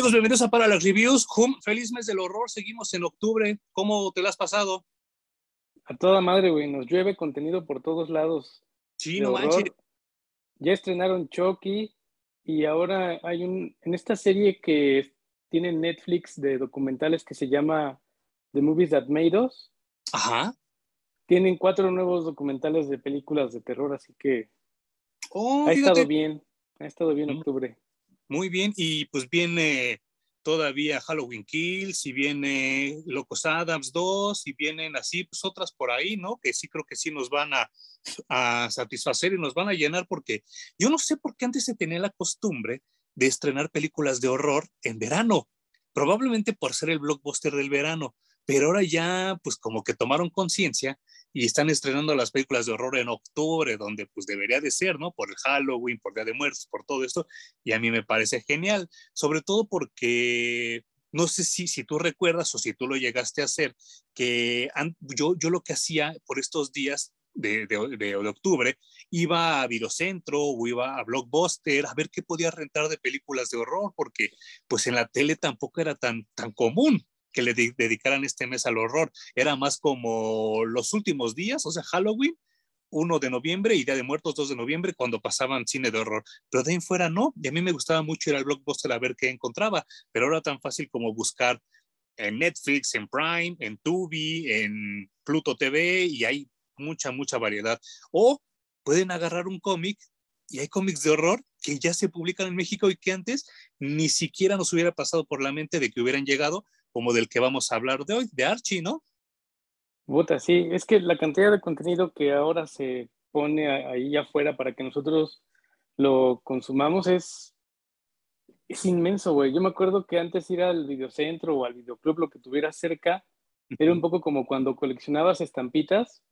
Amigos, bienvenidos a Para las Reviews. Hum, feliz mes del horror. Seguimos en octubre. ¿Cómo te lo has pasado? A toda madre, güey. Nos llueve contenido por todos lados. Sí, no manches. Ya estrenaron Chucky y ahora hay un. En esta serie que tiene Netflix de documentales que se llama The Movies That Made Us. Ajá. Tienen cuatro nuevos documentales de películas de terror, así que. Oh, ha fíjate. estado bien. Ha estado bien Mm. octubre. Muy bien. Y pues viene todavía Halloween Kills y viene Locos Adams 2 y vienen así pues otras por ahí, ¿no? Que sí creo que sí nos van a, a satisfacer y nos van a llenar porque yo no sé por qué antes se tenía la costumbre de estrenar películas de horror en verano, probablemente por ser el blockbuster del verano, pero ahora ya pues como que tomaron conciencia y están estrenando las películas de horror en octubre, donde pues debería de ser, ¿no? Por el Halloween, por Día de Muertos, por todo esto, y a mí me parece genial, sobre todo porque no sé si, si tú recuerdas o si tú lo llegaste a hacer, que yo, yo lo que hacía por estos días de- de octubre, iba a Videocentro o iba a Blockbuster a ver qué podía rentar de películas de horror, porque pues en la tele tampoco era tan, tan común que le de- dedicaran este mes al horror. Era más como los últimos días, o sea, Halloween, 1 de noviembre y Día de Muertos 2 de noviembre, cuando pasaban cine de horror. Pero de ahí fuera no, y a mí me gustaba mucho ir al blockbuster a ver qué encontraba, pero ahora tan fácil como buscar en Netflix, en Prime, en Tubi, en Pluto TV, y hay mucha, mucha variedad. O pueden agarrar un cómic, y hay cómics de horror que ya se publican en México y que antes ni siquiera nos hubiera pasado por la mente de que hubieran llegado, como del que vamos a hablar de hoy, de Archie, ¿no? Puta, sí, es que la cantidad de contenido que ahora se pone ahí afuera para que nosotros lo consumamos es, es inmenso, güey. Yo me acuerdo que antes ir al videocentro o al videoclub, lo que tuviera cerca, era un poco como cuando coleccionabas estampitas,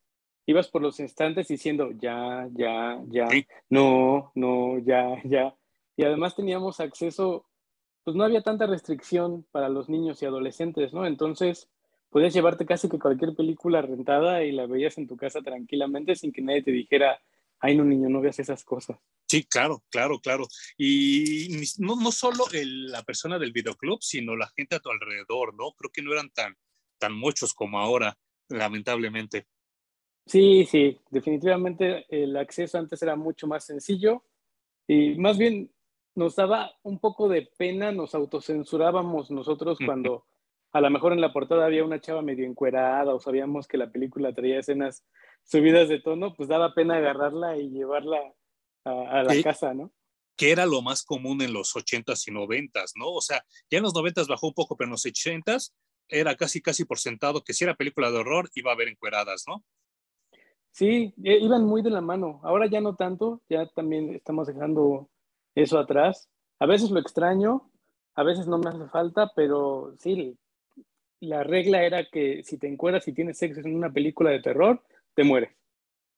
ibas por los estantes diciendo ya, ya, ya, no, no, ya, ya. Y además teníamos acceso, pues no había tanta restricción para los niños y adolescentes, ¿no? Entonces podías llevarte casi que cualquier película rentada y la veías en tu casa tranquilamente sin que nadie te dijera, ay, no, niño, no veas esas cosas. Sí, claro, claro, claro. Y no, no solo el- la persona del videoclub, sino la gente a tu alrededor, ¿no? Creo que no eran tan, tan muchos como ahora, lamentablemente. Sí, sí, definitivamente el acceso antes era mucho más sencillo y más bien nos daba un poco de pena, nos autocensurábamos nosotros cuando a lo mejor en la portada había una chava medio encuerada o sabíamos que la película traía escenas subidas de tono, pues daba pena agarrarla y llevarla a, a la casa, ¿no? que era lo más común en los 80s y 90s, ¿no? O sea, ya en los 90s bajó un poco, pero en los 80s era casi, casi por sentado que si era película de horror iba a haber encueradas, ¿no? Sí, e- iban muy de la mano. Ahora ya no tanto, ya también estamos dejando eso atrás. A veces lo extraño, a veces no me hace falta, pero sí, la regla era que si te encueras y tienes sexo en una película de terror, te mueres.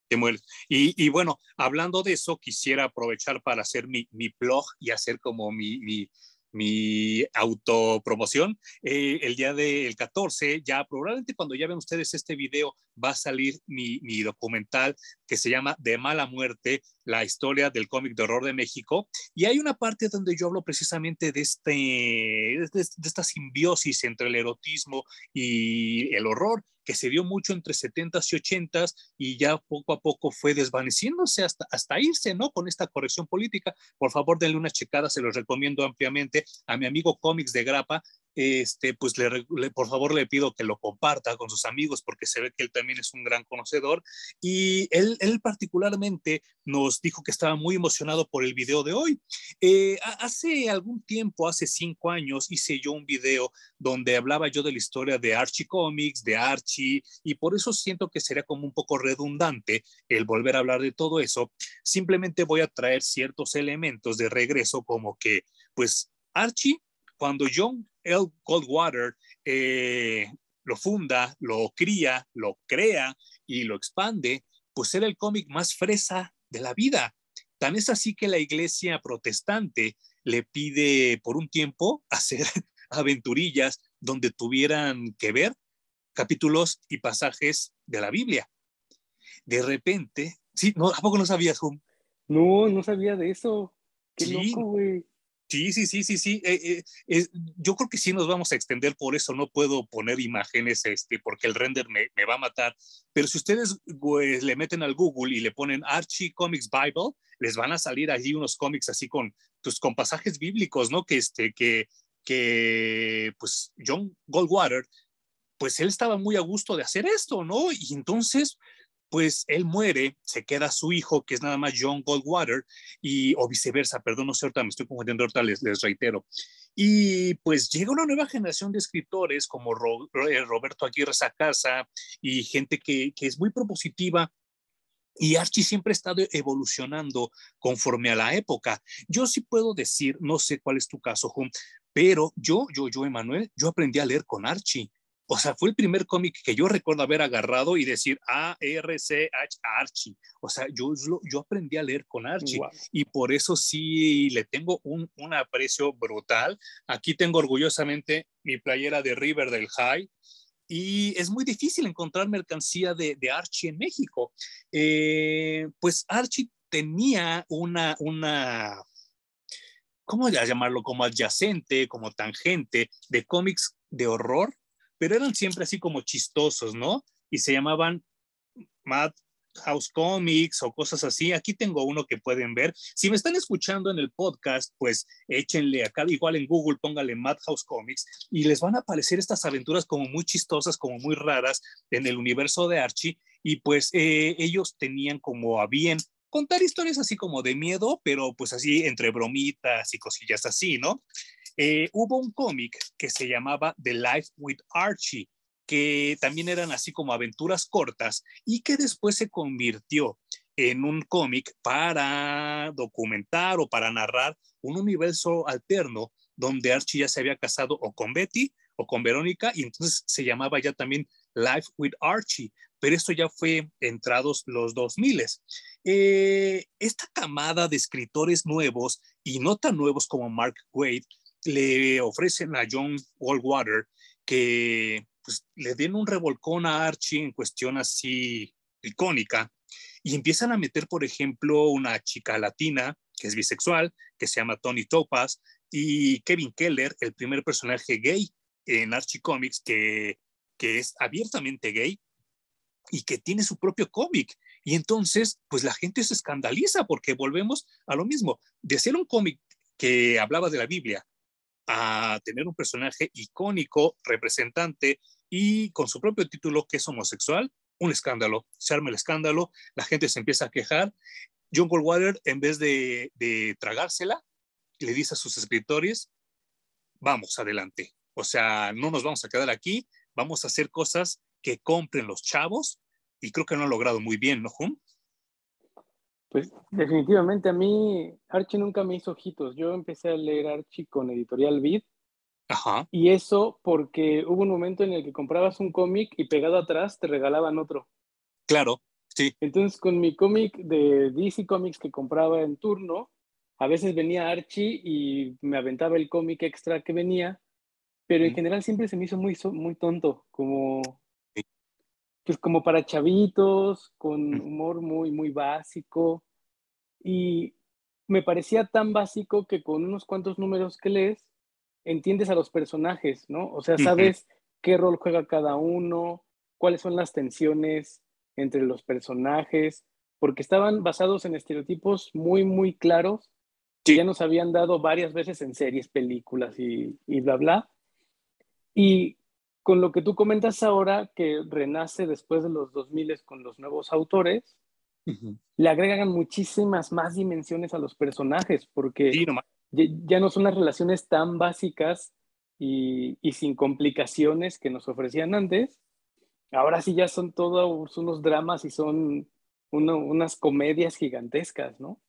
Te mueres. Y, y bueno, hablando de eso, quisiera aprovechar para hacer mi, mi blog y hacer como mi, mi, mi autopromoción. Eh, el día del 14, ya probablemente cuando ya ven ustedes este video, va a salir mi, documental que se llama De Mala Muerte, la historia del cómic de horror de México. Y hay una parte donde yo hablo precisamente de, este, de, esta simbiosis entre el erotismo y el horror que se dio mucho entre 70s y 80s y ya poco a poco fue desvaneciéndose hasta, hasta irse, ¿no? Con esta corrección política. Por favor, denle una checada, se los recomiendo ampliamente a mi amigo Comics de Grapa. Este, pues por favor le pido que lo comparta con sus amigos porque se ve que él también es un gran conocedor y él, él particularmente nos dijo que estaba muy emocionado por el video de hoy. Eh, hace algún tiempo, hace cinco años, hice yo un video donde hablaba yo de la historia de Archie Comics, de Archie, y por eso siento que sería como un poco redundante el volver a hablar de todo eso. Simplemente voy a traer ciertos elementos de regreso, como que, pues, Archie, cuando John L. Goldwater eh, lo funda, lo cría, lo crea y lo expande, pues era el cómic más fresa de la vida. Tan es así que la iglesia protestante le pide por un tiempo hacer aventurillas donde tuvieran que ver capítulos y pasajes de la Biblia. De repente, sí, no, ¿a poco no sabías, Hum? No, no sabía de eso. Qué Sí. loco, güey. Sí, sí, sí, sí, sí. Eh, eh, yo creo que sí nos vamos a extender, por eso no puedo poner imágenes, este, porque el render me, va a matar. Pero si ustedes pues, le meten al Google y le ponen Archie Comics Bible, les van a salir allí unos cómics así con, pues, con pasajes bíblicos, ¿no? Que, este, que, que, pues, John Goldwater, pues él estaba muy a gusto de hacer esto, ¿no? Y entonces, pues él muere, se queda su hijo, que es nada más John Goldwater, y, o viceversa, perdón, no sé, ahorita me estoy confundiendo, ahorita les, les reitero. Y pues llega una nueva generación de escritores como eh, Roberto Aguirre Sacasa y gente que, que es muy propositiva y Archie siempre ha estado evolucionando conforme a la época. Yo sí puedo decir, no sé cuál es tu caso, Hum, pero yo, yo, yo, Emanuel, yo aprendí a leer con Archie. O sea, fue el primer cómic que yo recuerdo haber agarrado y decir A-R-C-H, Archie. O sea, yo, yo aprendí a leer con Archie y por eso sí le tengo un, un, aprecio brutal. Aquí tengo orgullosamente mi playera de River del High y es muy difícil encontrar mercancía de, de Archie en México. Eh, pues Archie tenía una, una, ¿cómo llamarlo? Como adyacente, como tangente de cómics de horror pero eran siempre así como chistosos, ¿no? Y se llamaban Madhouse Comics o cosas así. Aquí tengo uno que pueden ver. Si me están escuchando en el podcast, pues échenle acá, igual en Google, póngale Madhouse Comics y les van a aparecer estas aventuras como muy chistosas, como muy raras en el universo de Archie. Y pues eh, ellos tenían como a bien contar historias así como de miedo, pero pues así entre bromitas y cosillas así, ¿no? Eh, hubo un cómic que se llamaba The Life with Archie, que también eran así como aventuras cortas y que después se convirtió en un cómic para documentar o para narrar un universo alterno donde Archie ya se había casado o con Betty o con Verónica y entonces se llamaba ya también Life with Archie, pero esto ya fue entrados los 2000. Eh, esta camada de escritores nuevos y no tan nuevos como Mark Wade le ofrecen a John Goldwater que pues, le den un revolcón a Archie en cuestión así icónica y empiezan a meter, por ejemplo, una chica latina que es bisexual, que se llama Tony Topaz, y Kevin Keller, el primer personaje gay en Archie Comics, que, que es abiertamente gay y que tiene su propio cómic. Y entonces, pues la gente se escandaliza porque volvemos a lo mismo. De ser un cómic que hablaba de la Biblia a tener un personaje icónico, representante y con su propio título que es homosexual, un escándalo. Se arma el escándalo, la gente se empieza a quejar. John Goldwater, en vez de, tragársela, le dice a sus escritores, vamos adelante. O sea, no nos vamos a quedar aquí, vamos a hacer cosas que compren los chavos y creo que lo han logrado muy bien, ¿no? Pues definitivamente a mí Archie nunca me hizo ojitos. Yo empecé a leer Archie con Editorial Vid. Ajá. Y eso porque hubo un momento en el que comprabas un cómic y pegado atrás te regalaban otro. Claro, sí. Entonces con mi cómic de DC Comics que compraba en turno, a veces venía Archie y me aventaba el cómic extra que venía, pero en general siempre se me hizo muy, muy tonto, como pues como para chavitos, con humor muy, muy básico. Y me parecía tan básico que con unos cuantos números que lees, entiendes a los personajes, ¿no? O sea, sabes qué rol juega cada uno, cuáles son las tensiones entre los personajes, porque estaban basados en estereotipos muy, muy claros que ya nos habían dado varias veces en series, películas y, y bla, bla. Y con lo que tú comentas ahora, que renace después de los 2000 con los nuevos autores, le agregan muchísimas más dimensiones a los personajes, porque ya, no son las relaciones tan básicas y, sin complicaciones que nos ofrecían antes. Ahora sí ya son todos unos dramas y son unas comedias gigantescas, ¿no?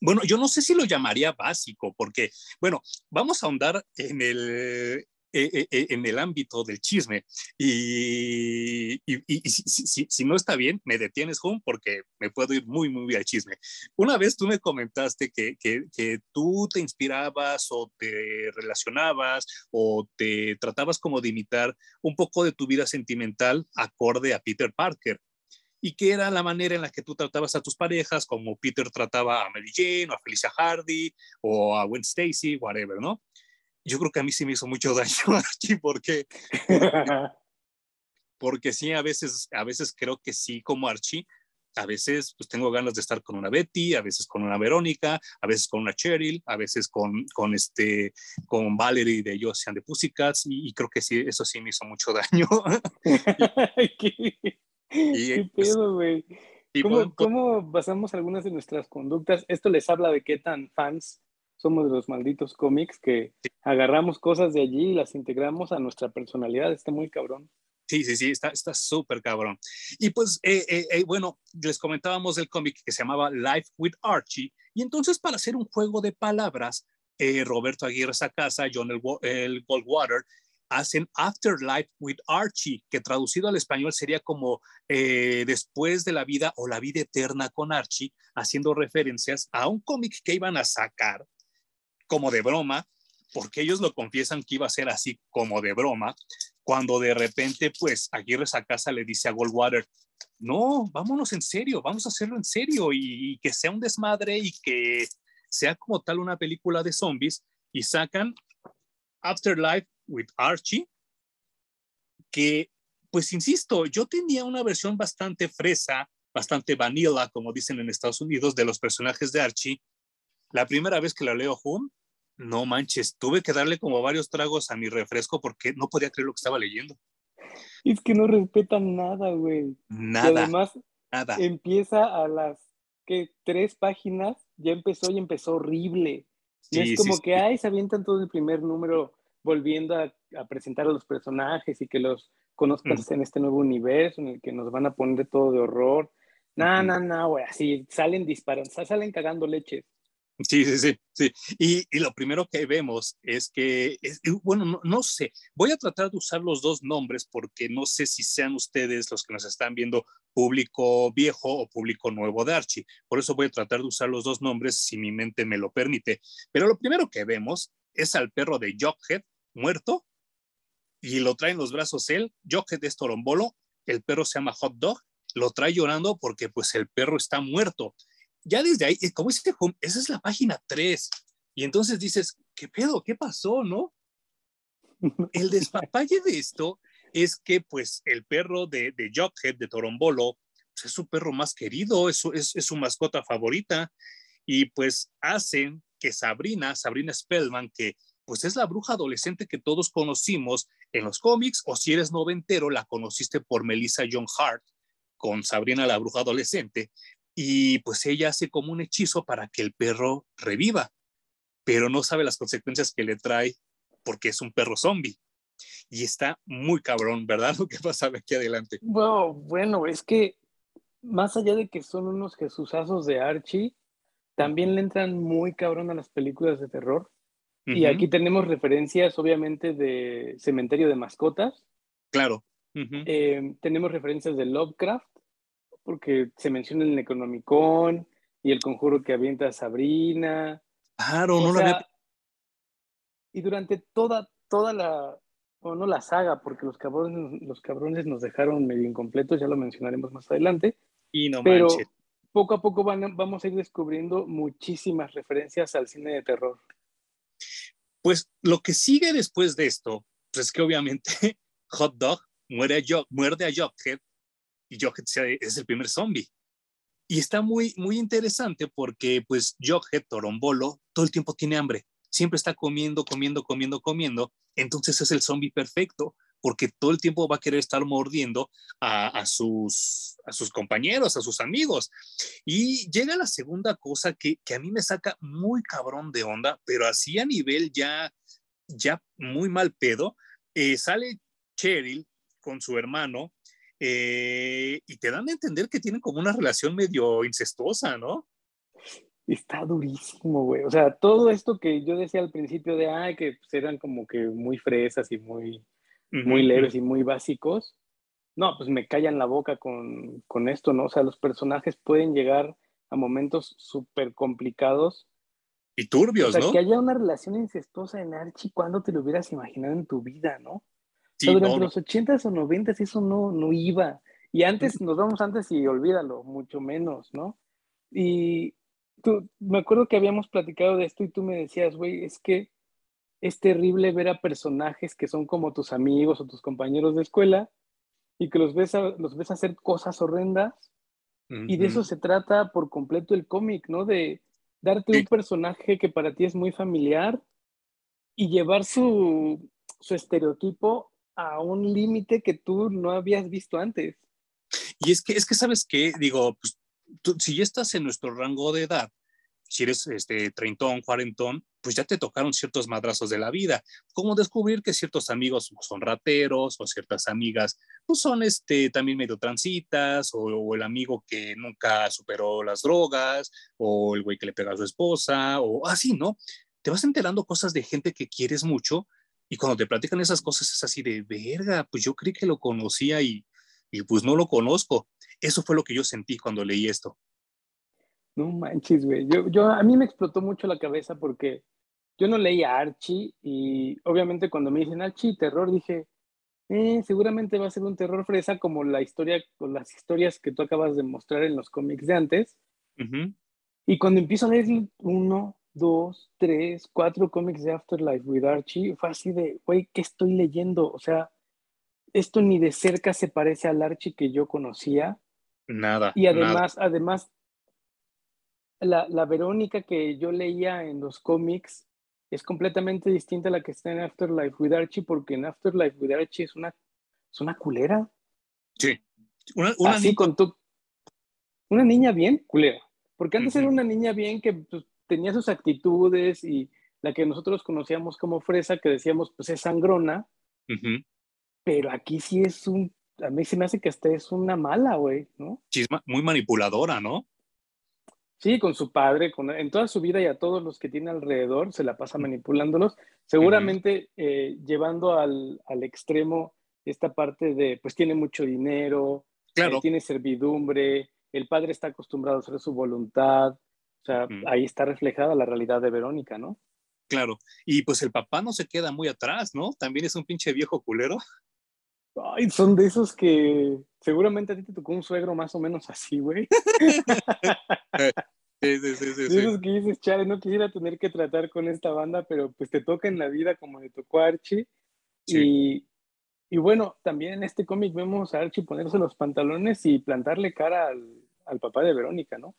Bueno, yo no sé si lo llamaría básico, porque, bueno, vamos a ahondar en el, eh, eh, eh, en el ámbito del chisme. Y, si, no está bien, me detienes, Juan, porque me puedo ir muy, muy al chisme. Una vez tú me comentaste que, que, tú te inspirabas o te relacionabas o te tratabas como de imitar un poco de tu vida sentimental acorde a Peter Parker. y que era la manera en la que tú tratabas a tus parejas, como Peter trataba a Mary Jane, o a Felicia Hardy, o a Gwen Stacy, whatever, ¿no? Yo creo que a mí sí me hizo mucho daño aquí, porque, porque sí, a veces, a veces creo que sí, como Archie, a veces pues tengo ganas de estar con una Betty, a veces con una Verónica, a veces con una Cheryl, a veces con, con, este, con Valerie de Josie and the Pussycats y, creo que sí, eso sí me hizo mucho daño. ¿Qué, ¿Qué pues, pedo, güey? ¿Cómo, ¿Cómo basamos algunas de nuestras conductas? Esto les habla de qué tan fans somos de los malditos cómics que agarramos cosas de allí y las integramos a nuestra personalidad. Está muy cabrón. Sí, sí, sí, está súper cabrón. Y pues, eh, eh, eh, bueno, les comentábamos del cómic que se llamaba Life with Archie. Y entonces, para hacer un juego de palabras, Roberto Aguirre Sacasa, John el, el, Goldwater, hacen Afterlife with Archie, que traducido al español sería como Después de la vida o la vida eterna con Archie, haciendo referencias a un cómic que iban a sacar como de broma, porque ellos lo confiesan que iba a ser así como de broma, cuando de repente, pues, Aguirre Sacasa le dice a Goldwater, no, vámonos en serio, vamos a hacerlo en serio y, que sea un desmadre y que sea como tal una película de zombies y sacan Afterlife with Archie, que, pues, insisto, yo tenía una versión bastante fresa, bastante vanilla, como dicen en Estados Unidos, de los personajes de Archie. La primera vez que la leo home, no manches, tuve que darle como varios tragos a mi refresco porque no podía creer lo que estaba leyendo. Es que no respetan nada, güey. Nada. Y además, nada. empieza a las que tres páginas, ya empezó y empezó horrible. y es como que, ay, se avientan todo el primer número volviendo a, presentar a los personajes y que los conozcas en este nuevo universo en el que nos van a poner todo de horror. No, no, no, güey, así salen disparando, salen cagando leches. Sí, sí, sí. Y, lo primero que vemos es que, bueno, no, sé, voy a tratar de usar los dos nombres porque no sé si sean ustedes los que nos están viendo público viejo o público nuevo de Archie. Por eso voy a tratar de usar los dos nombres si mi mente me lo permite. Pero lo primero que vemos es al perro de Jughead muerto y lo trae en los brazos él. Jughead es torombolo, el perro se llama Hot Dog, lo trae llorando porque pues el perro está muerto ya desde ahí, como dice esa es la página 3. Y entonces dices, ¿qué pedo? ¿Qué pasó? ¿No? El despapalle de esto es que, pues, el perro de, de Jughead, de Torombolo, pues, es su perro más querido, es su, es, su mascota favorita. Y pues hacen que Sabrina, Sabrina Spellman, que pues es la bruja adolescente que todos conocimos en los cómics, o si eres noventero, la conociste por Melissa John Hart con Sabrina la bruja adolescente, y pues ella hace como un hechizo para que el perro reviva, pero no sabe las consecuencias que le trae porque es un perro zombie. Y está muy cabrón, ¿verdad? Lo que pasa aquí adelante. Bueno, bueno, es que más allá de que son unos jesusazos de Archie, también le entran muy cabrón a las películas de terror. Y aquí tenemos referencias, obviamente, de Cementerio de Mascotas. Claro. Eh, tenemos referencias de Lovecraft porque se menciona el Necronomicon y el conjuro que avienta Sabrina. Claro, no lo había... Y durante toda, toda la, o no la saga, porque los cabrones, los cabrones nos dejaron medio incompletos, ya lo mencionaremos más adelante. Y no pero poco a poco van, vamos a ir descubriendo muchísimas referencias al cine de terror. Pues lo que sigue después de esto, pues es que obviamente Hot Dog muere a muerde a Jughead y Jughead es el primer zombie. Y está muy, muy interesante porque pues Jughead, Torombolo, todo el tiempo tiene hambre. Siempre está comiendo, comiendo, comiendo, comiendo. Entonces es el zombie perfecto porque todo el tiempo va a querer estar mordiendo a, sus, a sus compañeros, a sus amigos. Y llega la segunda cosa que, que a mí me saca muy cabrón de onda, pero así a nivel ya, ya muy mal pedo. Eh, sale Cheryl con su hermano eh, y te dan a entender que tienen como una relación medio incestuosa, ¿no? Está durísimo, güey. O sea, todo esto que yo decía al principio de, ay, que pues, eran como que muy fresas y muy, muy leves y muy básicos. No, pues me callan la boca con, con esto, ¿no? O sea, los personajes pueden llegar a momentos súper complicados. Y turbios, o sea, ¿no? Que haya una relación incestuosa en Archie, ¿cuándo te lo hubieras imaginado en tu vida, no? Durante los ochentas o noventas eso no, no iba. Y antes, nos vamos antes y olvídalo, mucho menos, ¿no? Y tú, me acuerdo que habíamos platicado de esto y tú me decías, güey, es que es terrible ver a personajes que son como tus amigos o tus compañeros de escuela y que los ves, los ves hacer cosas horrendas. Y de eso se trata por completo el cómic, ¿no? De darte un personaje que para ti es muy familiar y llevar su, su estereotipo a un límite que tú no habías visto antes. Y es que, es que sabes qué, digo, pues, si ya estás en nuestro rango de edad, si eres este, treintón, cuarentón, pues ya te tocaron ciertos madrazos de la vida, como descubrir que ciertos amigos son rateros o ciertas amigas pues son este, también medio transitas o, el amigo que nunca superó las drogas o el güey que le pega a su esposa o así, ¿no? Te vas enterando cosas de gente que quieres mucho y cuando te platican esas cosas es así de verga, pues yo creí que lo conocía y, y pues no lo conozco. Eso fue lo que yo sentí cuando leí esto. No manches, güey. Yo, yo, a mí me explotó mucho la cabeza porque yo no leía Archie y obviamente cuando me dicen Archie, terror, dije, eh, seguramente va a ser un terror fresa como la historia, o las historias que tú acabas de mostrar en los cómics de antes. Y cuando empiezo a leer uno, dos, tres, cuatro cómics de Afterlife with Archie, fue así de, güey, ¿qué estoy leyendo? O sea, esto ni de cerca se parece al Archie que yo conocía. Nada. Y además, además, la, la, Verónica que yo leía en los cómics es completamente distinta a la que está en Afterlife with Archie, porque en Afterlife with Archie es una, es una culera. Sí. Una, una Así con tu, una niña bien culera. Porque antes era una niña bien que pues, tenía sus actitudes y la que nosotros conocíamos como fresa, que decíamos, pues es sangrona. Pero aquí sí es un, a mí se me hace que hasta es una mala, güey, ¿no? Sí, muy manipuladora, ¿no? Sí, con su padre, con, en toda su vida y a todos los que tiene alrededor, se la pasa manipulándolos, seguramente eh, llevando al, al, extremo esta parte de, pues tiene mucho dinero, claro. tiene servidumbre, el padre está acostumbrado a hacer su voluntad, o sea, ahí está reflejada la realidad de Verónica, ¿no? Claro, y pues el papá no se queda muy atrás, ¿no? También es un pinche viejo culero. Ay, son de esos que seguramente a ti te tocó un suegro más o menos así, güey. sí, sí, sí, sí. De esos que dices, chale, no quisiera tener que tratar con esta banda, pero pues te toca en la vida como le tocó a Archie. Y, y, bueno, también en este cómic vemos a Archie ponerse los pantalones y plantarle cara al, al papá de Verónica, ¿no?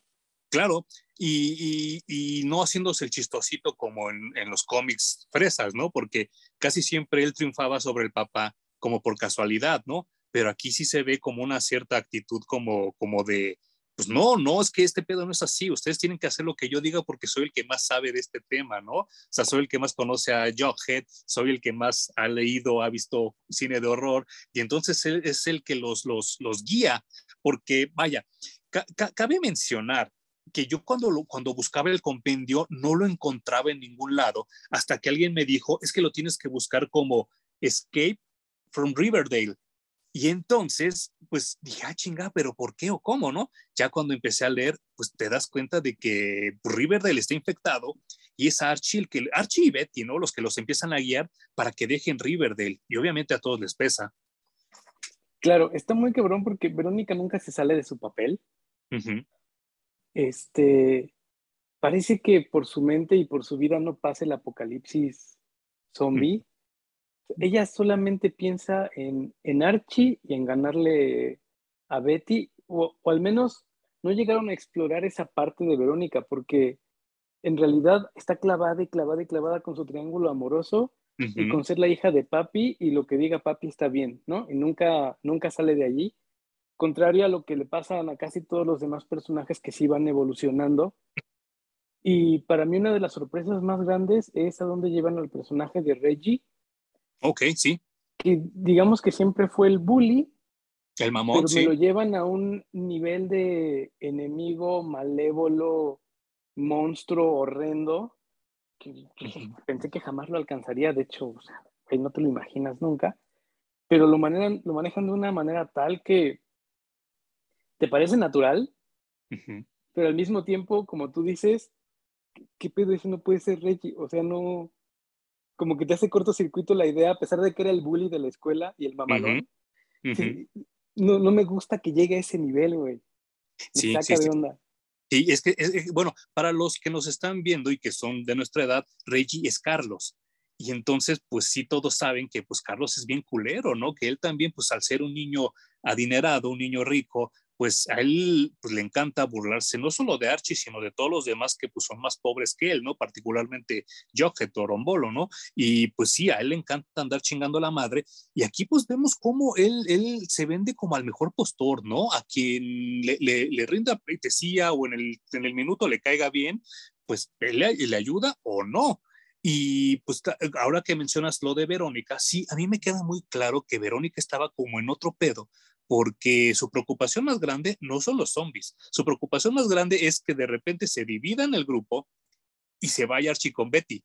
Claro, y, no haciéndose el chistosito como en, en los cómics fresas, ¿no? Porque casi siempre él triunfaba sobre el papá como por casualidad, ¿no? Pero aquí sí se ve como una cierta actitud como, como de, pues no, no, es que este pedo no es así, ustedes tienen que hacer lo que yo diga porque soy el que más sabe de este tema, ¿no? O sea, soy el que más conoce a Jughead, soy el que más ha leído, ha visto cine de horror, y entonces él es el que los, los, los guía, porque, vaya, cabe mencionar que yo cuando, lo, cuando buscaba el compendio no lo encontraba en ningún lado, hasta que alguien me dijo, es que lo tienes que buscar como Escape from Riverdale. Y entonces, pues dije, ah, chinga, pero ¿por qué o cómo, no? Ya cuando empecé a leer, pues te das cuenta de que Riverdale está infectado y es Archie, el que, Archie y Betty, ¿no? Los que los empiezan a guiar para que dejen Riverdale. Y obviamente a todos les pesa. Claro, está muy quebrón porque Verónica nunca se sale de su papel. Este, parece que por su mente y por su vida no pasa el apocalipsis zombie ella solamente piensa en, en Archie y en ganarle a Betty, o, al menos no llegaron a explorar esa parte de Verónica, porque en realidad está clavada y clavada y clavada con su triángulo amoroso y con ser la hija de papi y lo que diga papi está bien, ¿no? Y nunca, nunca sale de allí. Contrario a lo que le pasa a casi todos los demás personajes que sí van evolucionando. Y para mí una de las sorpresas más grandes es a dónde llevan al personaje de Reggie, Ok, sí. Que digamos que siempre fue el bully. El mamón, pero me lo llevan a un nivel de enemigo malévolo, monstruo horrendo, que, pensé que jamás lo alcanzaría. De hecho, o sea, no te lo imaginas nunca. Pero lo, manejan, lo manejan de una manera tal que te parece natural, pero al mismo tiempo, como tú dices, ¿qué pedo eso no puede ser Reggie? O sea, no, como que te hace cortocircuito la idea, a pesar de que era el bully de la escuela y el mamadón. no, no me gusta que llegue a ese nivel, güey. sí, saca de onda. Sí, es que, bueno, para los que nos están viendo y que son de nuestra edad, Reggie es Carlos. Y entonces, pues sí, todos saben que pues Carlos es bien culero, ¿no? Que él también, pues al ser un niño adinerado, un niño rico, pues a él pues, le encanta burlarse no solo de Archie, sino de todos los demás que pues son más pobres que él, ¿no? Particularmente Jocket Torombolo, ¿no? Y pues sí, a él le encanta andar chingando a la madre. Y aquí pues vemos cómo él, él se vende como al mejor postor, ¿no? A quien le, le, le rinda pleitesía o en el, en el minuto le caiga bien, pues él le, le ayuda o no. Y pues ahora que mencionas lo de Verónica, sí, a mí me queda muy claro que Verónica estaba como en otro pedo, porque su preocupación más grande no son los zombies, su preocupación más grande es que de repente se dividan el grupo y se vaya Archie con Betty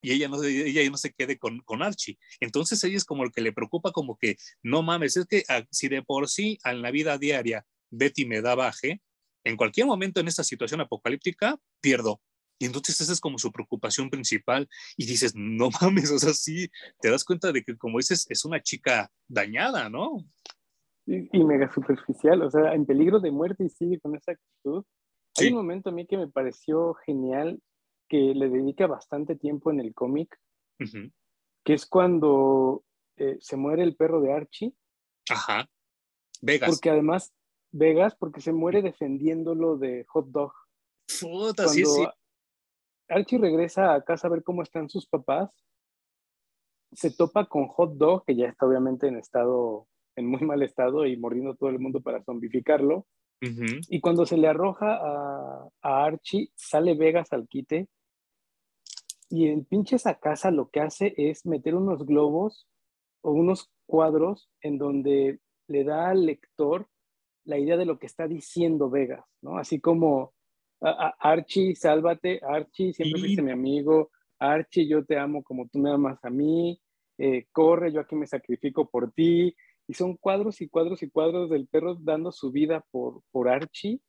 y ella no, no se quede con, con Archie. Entonces ella es como el que le preocupa como que, no mames, es que ah, si de por sí en la vida diaria Betty me da baje, en cualquier momento en esta situación apocalíptica pierdo. Y entonces esa es como su preocupación principal. Y dices, no mames, o sea, sí, te das cuenta de que como dices, es una chica dañada, ¿no? Y, mega superficial, o sea, en peligro de muerte y sigue con esa actitud. Hay un momento a mí que me pareció genial que le dedica bastante tiempo en el cómic, que es cuando eh, se muere el perro de Archie. Ajá. Vegas. Porque además, Vegas, porque se muere defendiéndolo de hot dog. Puta, sí, sí. Archie regresa a casa a ver cómo están sus papás. Se topa con Hot Dog, que ya está obviamente en estado en muy mal estado y mordiendo todo el mundo para zombificarlo. Y cuando se le arroja a, Archie, sale Vegas al quite. Y el pinche esa casa lo que hace es meter unos globos o unos cuadros en donde le da al lector la idea de lo que está diciendo Vegas, ¿no? Así como Archie, sálvate, Archie, siempre fuiste mi amigo, Archie, yo te amo como tú me amas a mí, eh, corre, yo aquí me sacrifico por ti, y son cuadros y cuadros y cuadros del perro dando su vida por, por Archie.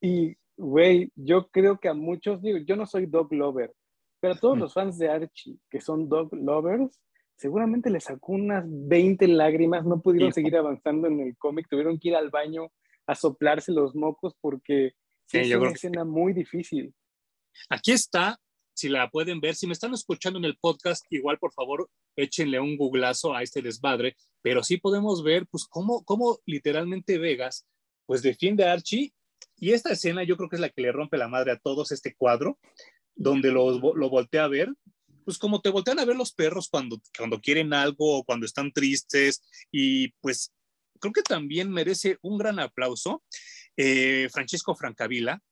Y, güey, yo creo que a muchos, digo, yo no soy dog lover, pero a todos los fans de Archie que son dog lovers, seguramente les sacó unas 20 lágrimas, no pudieron seguir avanzando en el cómic, tuvieron que ir al baño a soplarse los mocos porque es una escena muy difícil. Aquí está si la pueden ver. Si me están escuchando en el podcast, igual por favor échenle un googlazo a este desmadre, pero sí podemos ver pues cómo, cómo literalmente Vegas pues defiende a Archie y esta escena yo creo que es la que le rompe la madre a todos este cuadro, donde lo, lo voltea a ver, pues como te voltean a ver los perros cuando, cuando quieren algo o cuando están tristes y pues creo que también merece un gran aplauso. Eh, Francesco Francavilla,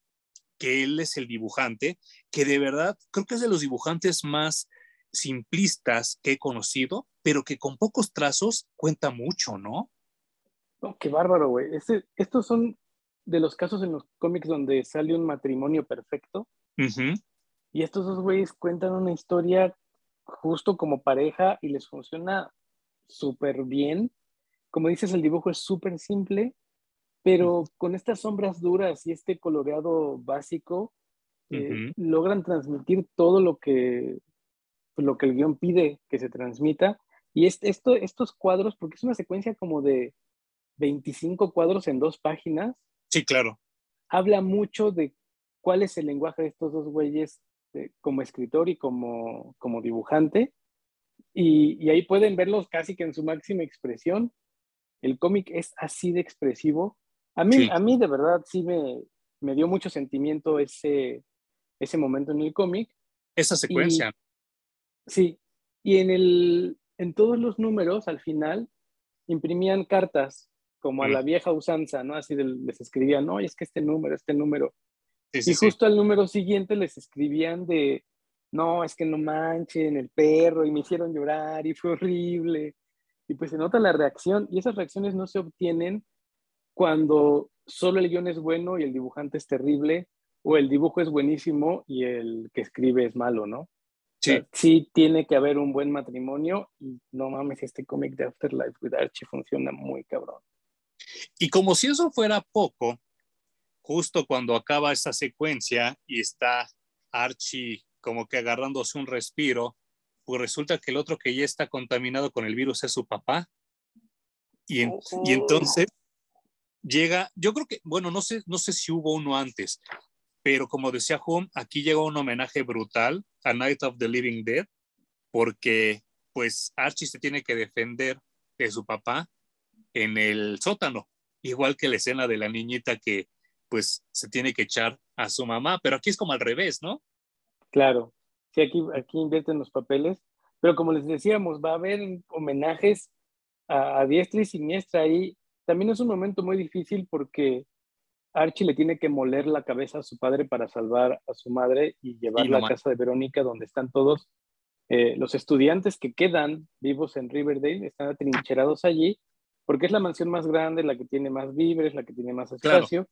que él es el dibujante, que de verdad creo que es de los dibujantes más simplistas que he conocido, pero que con pocos trazos cuenta mucho, ¿no? No, qué bárbaro, güey. Este, estos son de los casos en los cómics donde sale un matrimonio perfecto. Y estos dos güeyes cuentan una historia justo como pareja y les funciona súper bien. Como dices, el dibujo es súper simple, pero con estas sombras duras y este coloreado básico, eh, logran transmitir todo lo que, lo que el guion pide que se transmita. Y esto, estos cuadros, porque es una secuencia como de 25 cuadros en dos páginas. Sí, claro. Habla mucho de cuál es el lenguaje de estos dos güeyes eh, como escritor y como, como dibujante. Y, y, ahí pueden verlos casi que en su máxima expresión. El cómic es así de expresivo a mí, a mí de verdad sí me, me, dio mucho sentimiento ese, ese momento en el cómic. Esa secuencia. Sí, y en, el, en todos los números al final imprimían cartas como a la vieja usanza, ¿no? Así les escribían, no, es que este número, este número. y justo al número siguiente les escribían de, no, es que no manchen el perro y me hicieron llorar y fue horrible. Y pues se nota la reacción y esas reacciones no se obtienen cuando solo el guion es bueno y el dibujante es terrible, o el dibujo es buenísimo y el que escribe es malo, ¿no? Sí. sí tiene que haber un buen matrimonio y no mames, este cómic de Afterlife with Archie funciona muy cabrón. Y como si eso fuera poco, justo cuando acaba esa secuencia y está Archie como que agarrándose un respiro, pues resulta que el otro que ya está contaminado con el virus es su papá. Y, y entonces llega, yo creo que, bueno, no sé, no sé si hubo uno antes, pero como decía Home, aquí llega un homenaje brutal a Night of the Living Dead, porque pues Archie se tiene que defender de su papá en el sótano, igual que la escena de la niñita que pues se tiene que echar a su mamá, pero aquí es como al revés, ¿no? Claro, sí, aquí, aquí invierten los papeles, pero como les decíamos, va a haber homenajes a, diestra y siniestra ahí. También es un momento muy difícil porque Archie le tiene que moler la cabeza a su padre para salvar a su madre y llevarla a casa de Verónica, donde están todos eh, los estudiantes que quedan vivos en Riverdale, están atrincherados allí, porque es la mansión más grande, la que tiene más víveres, la que tiene más espacio.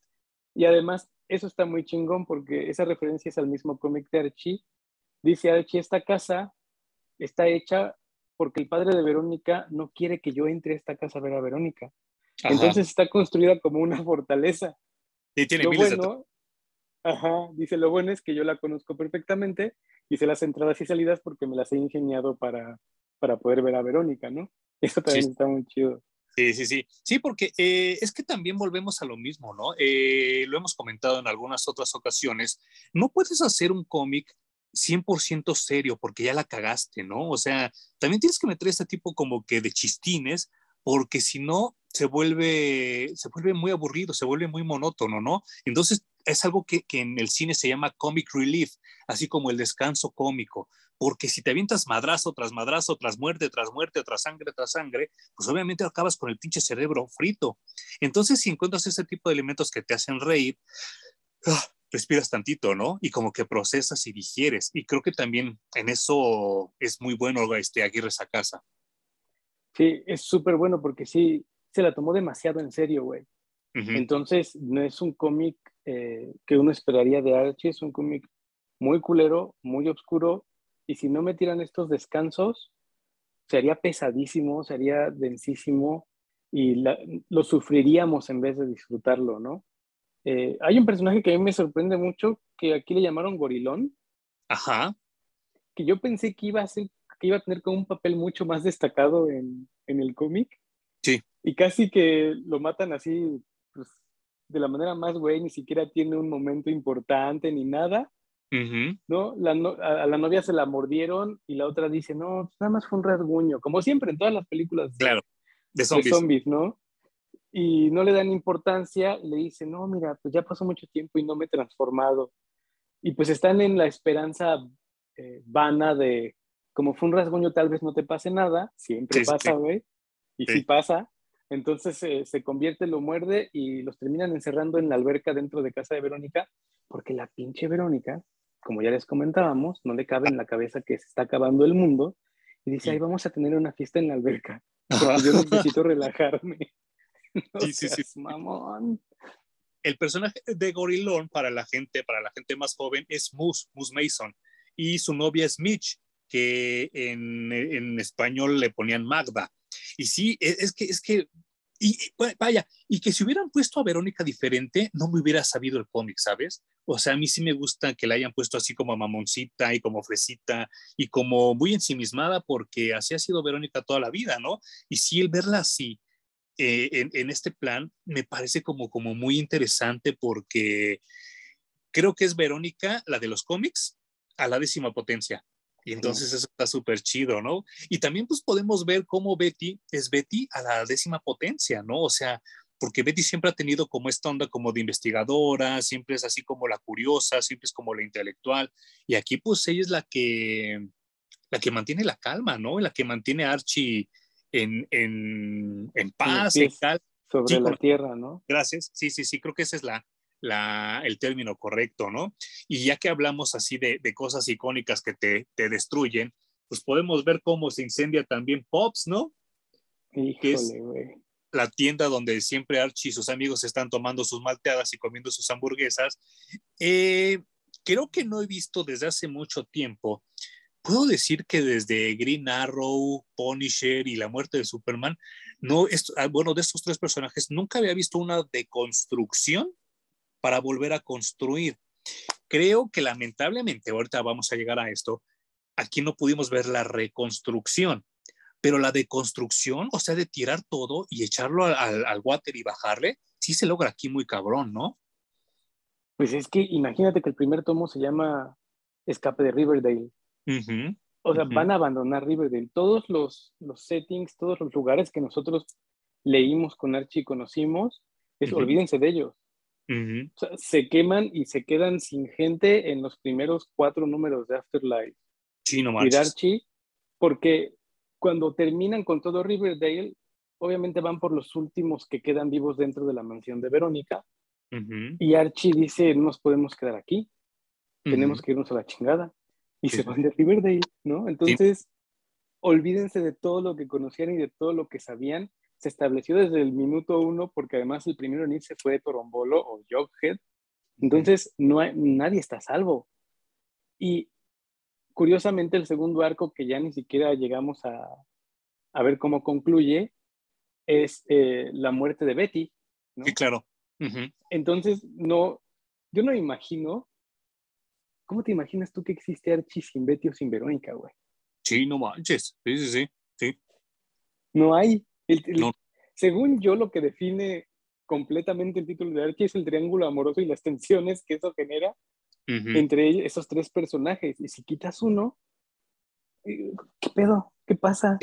Y además, eso está muy chingón porque esa referencia es al mismo cómic de Archie. Dice Archie, esta casa está hecha porque el padre de Verónica no quiere que yo entre a esta casa a ver a Verónica. Entonces está construida como una fortaleza. Y tiene lo bueno, Ajá, dice, lo bueno es que yo la conozco perfectamente y sé las entradas y salidas porque me las he ingeniado para, para poder ver a Verónica, ¿no? Eso también está muy chido. Sí, sí, sí. Sí, porque eh, es que también volvemos a lo mismo, ¿no? Eh, lo hemos comentado en algunas otras ocasiones. No puedes hacer un cómic 100% serio porque ya la cagaste, ¿no? O sea, también tienes que meter este tipo como que de chistines porque si no se vuelve, se vuelve muy aburrido, se vuelve muy monótono, ¿no? Entonces es algo que, que en el cine se llama comic relief, así como el descanso cómico porque si te avientas madrazo tras madrazo, tras muerte, tras muerte, tras sangre, tras sangre, pues obviamente acabas con el pinche cerebro frito. Entonces, si encuentras ese tipo de elementos que te hacen reír, ah, respiras tantito, ¿no? Y como que procesas y digieres. Y creo que también en eso es muy bueno este Aguirre casa. Sí, es súper bueno porque sí, se la tomó demasiado en serio, güey. Entonces, no es un cómic eh, que uno esperaría de Archie, es un cómic muy culero, muy oscuro, y si no me tiran estos descansos, sería pesadísimo, sería densísimo y lo sufriríamos en vez de disfrutarlo, ¿no? Eh, hay un personaje que a mí me sorprende mucho, que aquí le llamaron Gorilón. Ajá. Que yo pensé que iba a ser, que iba a tener como un papel mucho más destacado en, en el cómic. Sí. Y casi que lo matan así, pues, de la manera más güey, ni siquiera tiene un momento importante ni nada. ¿no? La a, la novia se la mordieron y la otra dice, no, pues nada más fue un rasguño, como siempre en todas las películas claro, de, zombies. ¿no? Y no le dan importancia y le dice, no, mira, pues ya pasó mucho tiempo y no me he transformado. Y pues están en la esperanza eh, vana de, como fue un rasguño, tal vez no te pase nada, siempre pasa, güey, y si pasa, entonces eh, se convierte, lo muerde y los terminan encerrando en la alberca dentro de casa de Verónica, porque la pinche Verónica como ya les comentábamos, no le cabe en la cabeza que se está acabando el mundo y dice, ahí vamos a tener una fiesta en la alberca. yo necesito relajarme. sí, sí, sí. Mamón. El personaje de Gorilón para la gente, para la gente más joven, es Moose, Moose Mason, y su novia es Mitch, que en, en español le ponían Magda. Y sí, e, es que, es que y vaya, y que si hubieran puesto a Verónica diferente, no me hubiera sabido el cómic, ¿sabes? O sea, a mí sí me gusta que la hayan puesto así como mamoncita y como fresita y como muy ensimismada porque así ha sido Verónica toda la vida, ¿no? Y sí, el verla así eh, en, en, este plan me parece como, como muy interesante porque creo que es Verónica, la de los cómics, a la décima potencia. Y entonces eso está súper chido, ¿no? Y también pues podemos ver cómo Betty es Betty a la décima potencia, ¿no? O sea, porque Betty siempre ha tenido como esta onda como de investigadora, siempre es así como la curiosa, siempre es como la intelectual. Y aquí pues ella es la que, la que mantiene la calma, ¿no? La que mantiene a Archie en, en, en paz, en Sobre la tierra, ¿no? Gracias. Sí, sí, sí, creo que esa es la, el término correcto, ¿no? Y ya que hablamos así de, cosas icónicas que te, destruyen, pues podemos ver cómo se incendia también Pops, ¿no? Híjole, la tienda donde siempre Archie y sus amigos están tomando sus malteadas y comiendo sus hamburguesas. Eh, creo que no he visto desde hace mucho tiempo. Puedo decir que desde Green Arrow, Punisher y la muerte de Superman, no, ah, bueno, de estos tres personajes, nunca había visto una deconstrucción para volver a construir. Creo que lamentablemente, ahorita vamos a llegar a esto, aquí no pudimos ver la reconstrucción, pero la deconstrucción, o sea, de tirar todo y echarlo al, al water y bajarle, sí se logra aquí muy cabrón, ¿no? Pues es que imagínate que el primer tomo se llama Escape de Riverdale. o sea, van a abandonar Riverdale. Todos los, los settings, todos los lugares que nosotros leímos con Archie y conocimos, es, olvídense de ellos. O sea, se queman y se quedan sin gente en los primeros cuatro números de Afterlife. Sí, no y de Archie, porque cuando terminan con todo Riverdale, obviamente van por los últimos que quedan vivos dentro de la mansión de Verónica. Y Archie dice, no nos podemos quedar aquí, tenemos que irnos a la chingada. Y se van de Riverdale, ¿no? Entonces, olvídense de todo lo que conocían y de todo lo que sabían. Se estableció desde el minuto uno, porque además el primero en irse fue Torombolo o Jughead. Entonces, no hay, nadie está a salvo. Y curiosamente, el segundo arco, que ya ni siquiera llegamos a, a ver cómo concluye, es eh, la muerte de Betty. ¿no? Sí, claro. Entonces, no, yo no imagino, ¿cómo te imaginas tú que existe Archie sin Betty o sin Verónica, güey? Sí, no manches, sí, sí, sí, No hay. Según yo, lo que define completamente el título de Archie es el triángulo amoroso y las tensiones que eso genera entre esos tres personajes. Y si quitas uno, eh, ¿qué pedo? ¿Qué pasa?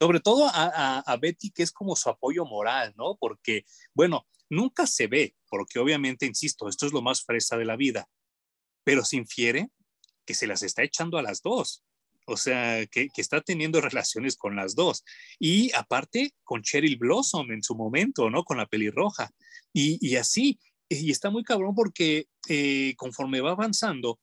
Sobre todo a, a, Betty, que es como su apoyo moral, ¿no? Porque, bueno, Nunca se ve, porque obviamente, insisto, esto es lo más fresa de la vida, pero se infiere que se las está echando a las dos. O sea, que, está teniendo relaciones con las dos. Y aparte con Cheryl Blossom en su momento, ¿no? Con la pelirroja. Y, y así. Y está muy cabrón porque eh, conforme va avanzando,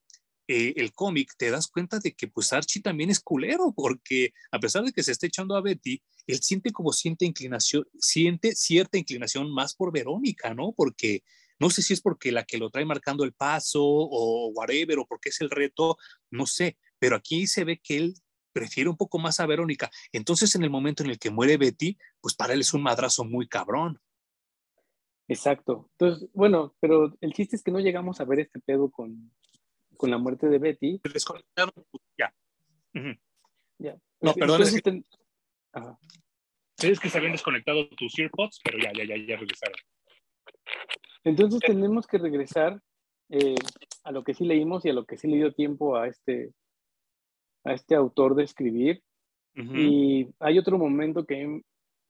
eh, el cómic, te das cuenta de que pues Archie también es culero, porque a pesar de que se está echando a Betty, él siente como siente inclinación, siente cierta inclinación más por Verónica, ¿no? Porque no sé si es porque la que lo trae marcando el paso o whatever, o porque es el reto, no sé, pero aquí se ve que él prefiere un poco más a Verónica. Entonces, en el momento en el que muere Betty, pues para él es un madrazo muy cabrón. Exacto. Entonces, bueno, pero el chiste es que no llegamos a ver este pedo con, con la muerte de Betty. desconectaron, ya. Ya. No, perdón. Es que... Es que se habían desconectado tus earpods, pero ya, ya, ya, ya regresaron. Entonces tenemos que regresar eh, a lo que sí leímos y a lo que sí le dio tiempo a este, a este autor de escribir. Y hay otro momento que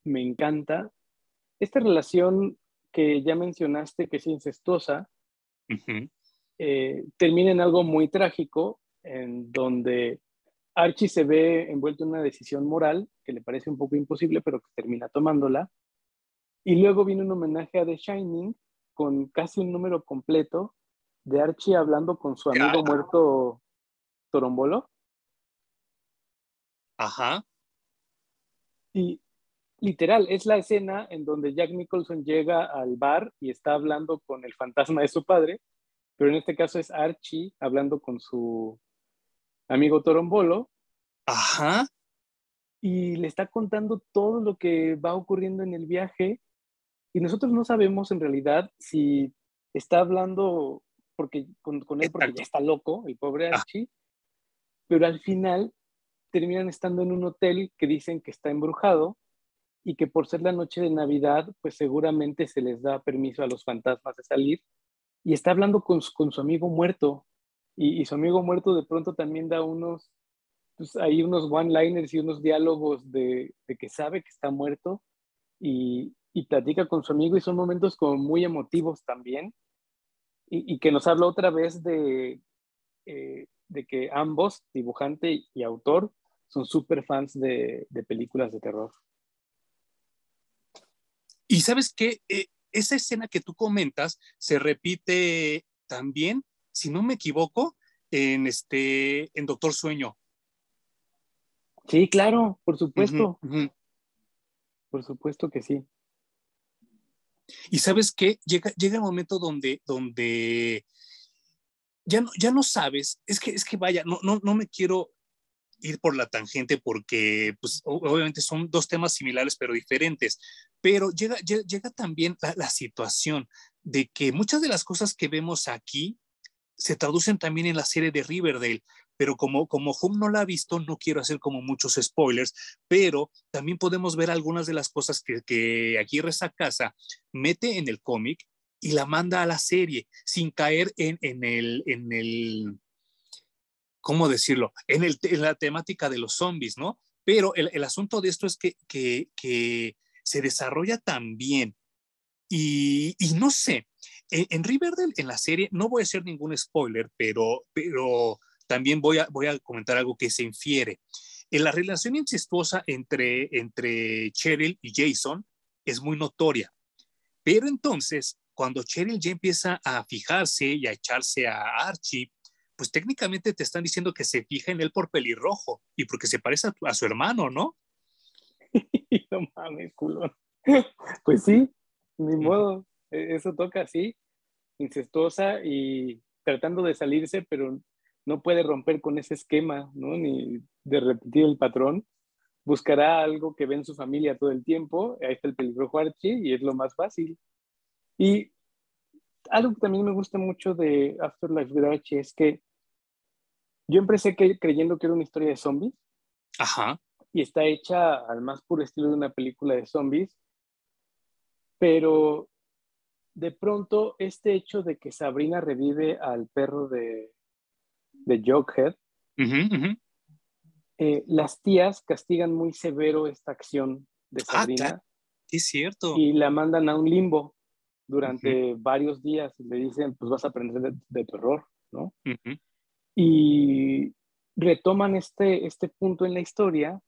me encanta. Esta relación que ya mencionaste, que es incestuosa, eh, termina en algo muy trágico, en donde Archie se ve envuelto en una decisión moral que le parece un poco imposible, pero que termina tomándola. Y luego viene un homenaje a The Shining con casi un número completo de Archie hablando con su amigo muerto Torombolo. Ajá. Y literal, es la escena en donde Jack Nicholson llega al bar y está hablando con el fantasma de su padre pero en este caso es Archie hablando con su amigo Torombolo. Ajá. Y le está contando todo lo que va ocurriendo en el viaje. Y nosotros no sabemos en realidad si está hablando porque, con, él porque ya está loco, el pobre ah. Archie. Pero al final terminan estando en un hotel que dicen que está embrujado y que por ser la noche de Navidad, pues seguramente se les da permiso a los fantasmas de salir y está hablando con, con su amigo muerto. Y, su amigo muerto de pronto también da unos, pues hay unos one-liners y unos diálogos de, de, que sabe que está muerto y, y, platica con su amigo y son momentos como muy emotivos también. Y, y que nos habla otra vez de, eh, de que ambos, dibujante y autor, son súper fans de, de, películas de terror. Y sabes qué, eh, esa escena que tú comentas se repite también, si no me equivoco, en este en Doctor Sueño. Sí, claro, por supuesto. Por supuesto que sí. Y sabes qué, llega, llega el momento donde, donde ya no, ya no sabes, es que, es que vaya, no, no, no me quiero ir por la tangente porque pues, obviamente son dos temas similares pero diferentes, pero llega, llega, también la, situación de que muchas de las cosas que vemos aquí se traducen también en la serie de Riverdale, pero como, como Hum no la ha visto, no quiero hacer como muchos spoilers, pero también podemos ver algunas de las cosas que, que Aguirre casa mete en el cómic y la manda a la serie sin caer en, en, el, en el, ¿cómo decirlo? En, el, en la temática de los zombies, ¿no? Pero el, asunto de esto es que, se desarrolla tan bien y, no sé, en, Riverdale, en la serie, no voy a hacer ningún spoiler, pero, también voy a, comentar algo que se infiere. En la relación incestuosa entre Cheryl y Jason es muy notoria, pero entonces cuando Cheryl ya empieza a fijarse y a echarse a Archie, pues técnicamente te están diciendo que se fija en él por pelirrojo y porque se parece a, su hermano, ¿no? no mames, culo. Pues sí, ni modo, e, eso toca así, incestuosa y tratando de salirse, pero no puede romper con ese esquema, ¿no? Ni de repetir el patrón. Buscará algo que ve en su familia todo el tiempo, ahí está el pelirrojo Archie y es lo más fácil. Y algo que también me gusta mucho de Afterlife with Archie es que yo empecé creyendo que era una historia de zombies. Ajá. Y está hecha al más puro estilo de una película de zombies. Pero de pronto este hecho de que Sabrina revive al perro de, de Jughead, eh, las tías castigan muy severo esta acción de ah, Sabrina. es cierto. Y la mandan a un limbo durante varios días y le dicen, pues vas a aprender de, terror, ¿no? Y retoman este, este punto en la historia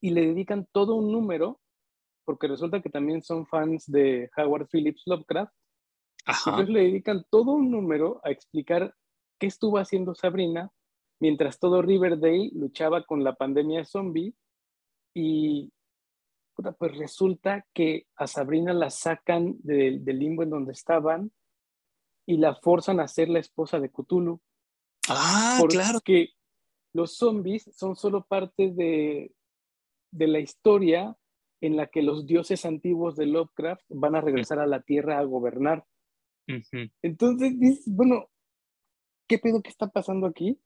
y le dedican todo un número, porque resulta que también son fans de Howard Phillips Lovecraft. Entonces le dedican todo un número a explicar qué estuvo haciendo Sabrina mientras todo Riverdale luchaba con la pandemia zombie y pues resulta que a Sabrina la sacan del limbo en donde estaban y la forzan a ser la esposa de Cthulhu. Ah, porque claro. Que los zombies son solo parte de, de la historia en la que los dioses antiguos de Lovecraft van a regresar a la Tierra a gobernar. Entonces dices, bueno, ¿qué pedo que está pasando aquí?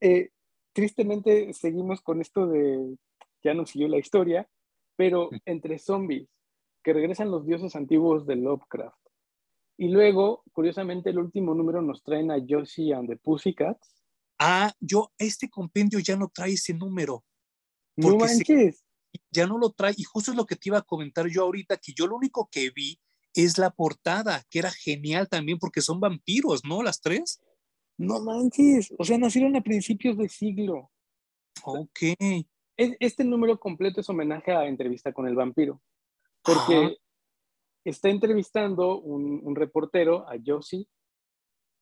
Eh, tristemente seguimos con esto de ya no siguió la historia, pero entre zombies, que regresan los dioses antiguos de Lovecraft. Y luego, curiosamente, el último número nos traen a Josie and the Pussycats. Ah, yo, este compendio ya no trae ese número. No manches. ya no lo trae, y justo es lo que te iba a comentar yo ahorita, que yo lo único que vi es la portada, que era genial también, porque son vampiros, ¿no? Las tres. No manches, o sea, nacieron a principios de siglo. Ok este número completo es homenaje a Entrevista con el Vampiro, porque está entrevistando un, reportero a Josie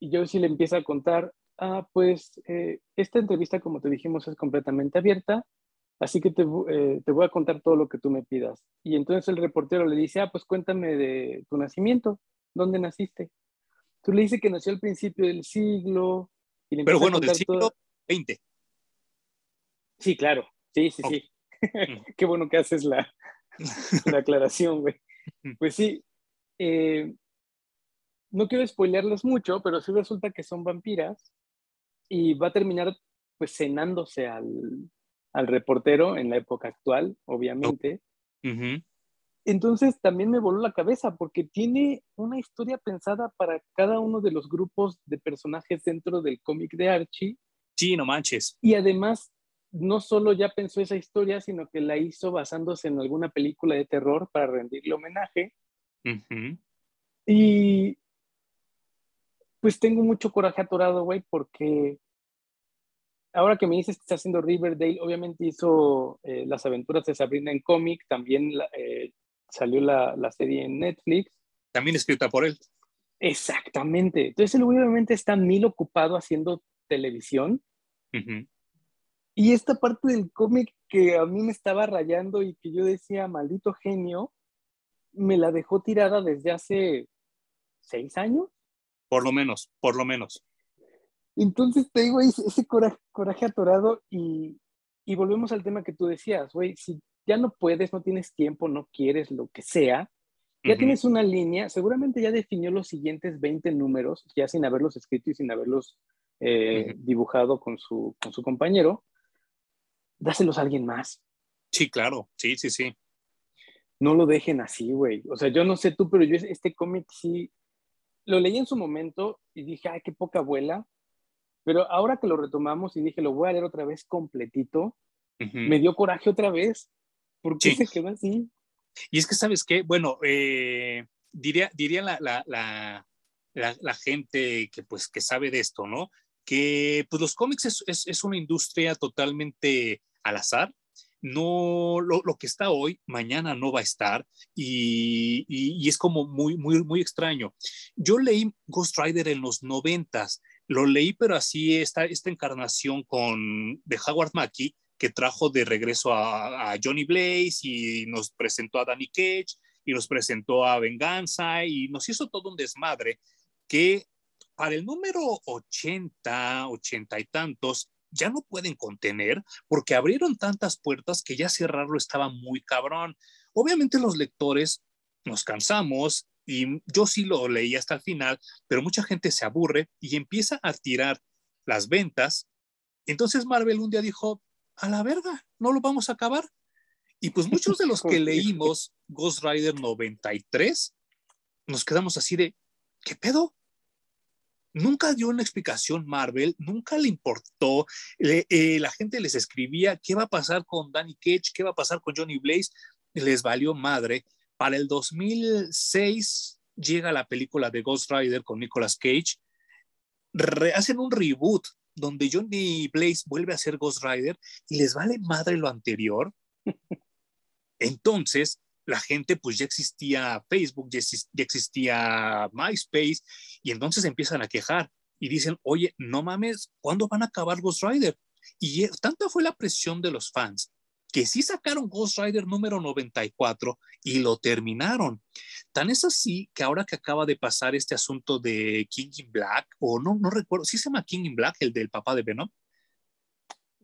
y Josie le empieza a contar, ah, pues eh, esta entrevista, como te dijimos, es completamente abierta, así que te, eh, te, voy a contar todo lo que tú me pidas. Y entonces el reportero le dice, ah, pues cuéntame de tu nacimiento, ¿dónde naciste? Tú le dices que nació al principio del siglo. Pero bueno, del siglo XX. Sí, claro. Sí, sí, sí. Qué bueno que haces la, la aclaración, güey. Pues sí, eh, no quiero spoilearles mucho, pero sí resulta que son vampiras y va a terminar pues cenándose al, al reportero en la época actual, obviamente. Entonces también me voló la cabeza porque tiene una historia pensada para cada uno de los grupos de personajes dentro del cómic de Archie. Sí, no manches. Y además no solo ya pensó esa historia, sino que la hizo basándose en alguna película de terror para rendirle homenaje. Y pues tengo mucho coraje atorado, güey, porque ahora que me dices que está haciendo Riverdale, obviamente hizo eh, las aventuras de Sabrina en cómic, también eh, salió la, serie en Netflix. También escrita por él. Exactamente. Entonces él obviamente está mil ocupado haciendo televisión. Y esta parte del cómic que a mí me estaba rayando y que yo decía, maldito genio, me la dejó tirada desde hace seis años. Por lo menos, por lo menos. Entonces te digo, ese coraje, coraje atorado y, y volvemos al tema que tú decías, güey, si ya no puedes, no tienes tiempo, no quieres, lo que sea, ya tienes una línea, seguramente ya definió los siguientes 20 números, ya sin haberlos escrito y sin haberlos eh, dibujado con su, con su compañero, dáselos a alguien más. Sí, claro, sí, sí, sí. No lo dejen así, güey. O sea, yo no sé tú, pero yo este cómic sí lo leí en su momento y dije, ay, qué poca abuela. Pero ahora que lo retomamos y dije, lo voy a leer otra vez completito, me dio coraje otra vez. ¿Por qué se quedó así? Y es que, ¿sabes qué? Bueno, eh, diría, diría la, la, la, la, gente que, pues, que sabe de esto, ¿no? Que pues, los cómics es, es, es una industria totalmente al azar. No, lo, que está hoy, mañana no va a estar y, es como muy, muy, muy extraño. Yo leí Ghost Rider en los noventas, lo leí, pero así esta, esta encarnación con, de Howard Mackie, que trajo de regreso a, a, Johnny Blaze y nos presentó a Danny Cage y nos presentó a Venganza y nos hizo todo un desmadre que para el número 80, 80 y tantos, ya no pueden contener porque abrieron tantas puertas que ya cerrarlo estaba muy cabrón. Obviamente los lectores nos cansamos y yo sí lo leí hasta el final, pero mucha gente se aburre y empieza a tirar las ventas. Entonces Marvel un día dijo, a la verga, no lo vamos a acabar. Y pues muchos de los que leímos Ghost Rider 93, nos quedamos así de, ¿qué pedo? Nunca dio una explicación Marvel, nunca le importó. Eh, la gente les escribía qué va a pasar con Danny Cage, qué va a pasar con Johnny Blaze. Les valió madre. Para el 2006 llega la película de Ghost Rider con Nicolas Cage. hacen un reboot donde Johnny Blaze vuelve a ser Ghost Rider y les vale madre lo anterior. Entonces, la gente pues ya existía Facebook, ya, existía MySpace y entonces empiezan a quejar y dicen, oye, no mames, ¿cuándo van a acabar Ghost Rider? Y tanta fue la presión de los fans que sí sacaron Ghost Rider número 94 y lo terminaron. Tan es así que ahora que acaba de pasar este asunto de King in Black, o no, no recuerdo, ¿sí se llama King in Black, el del papá de Venom?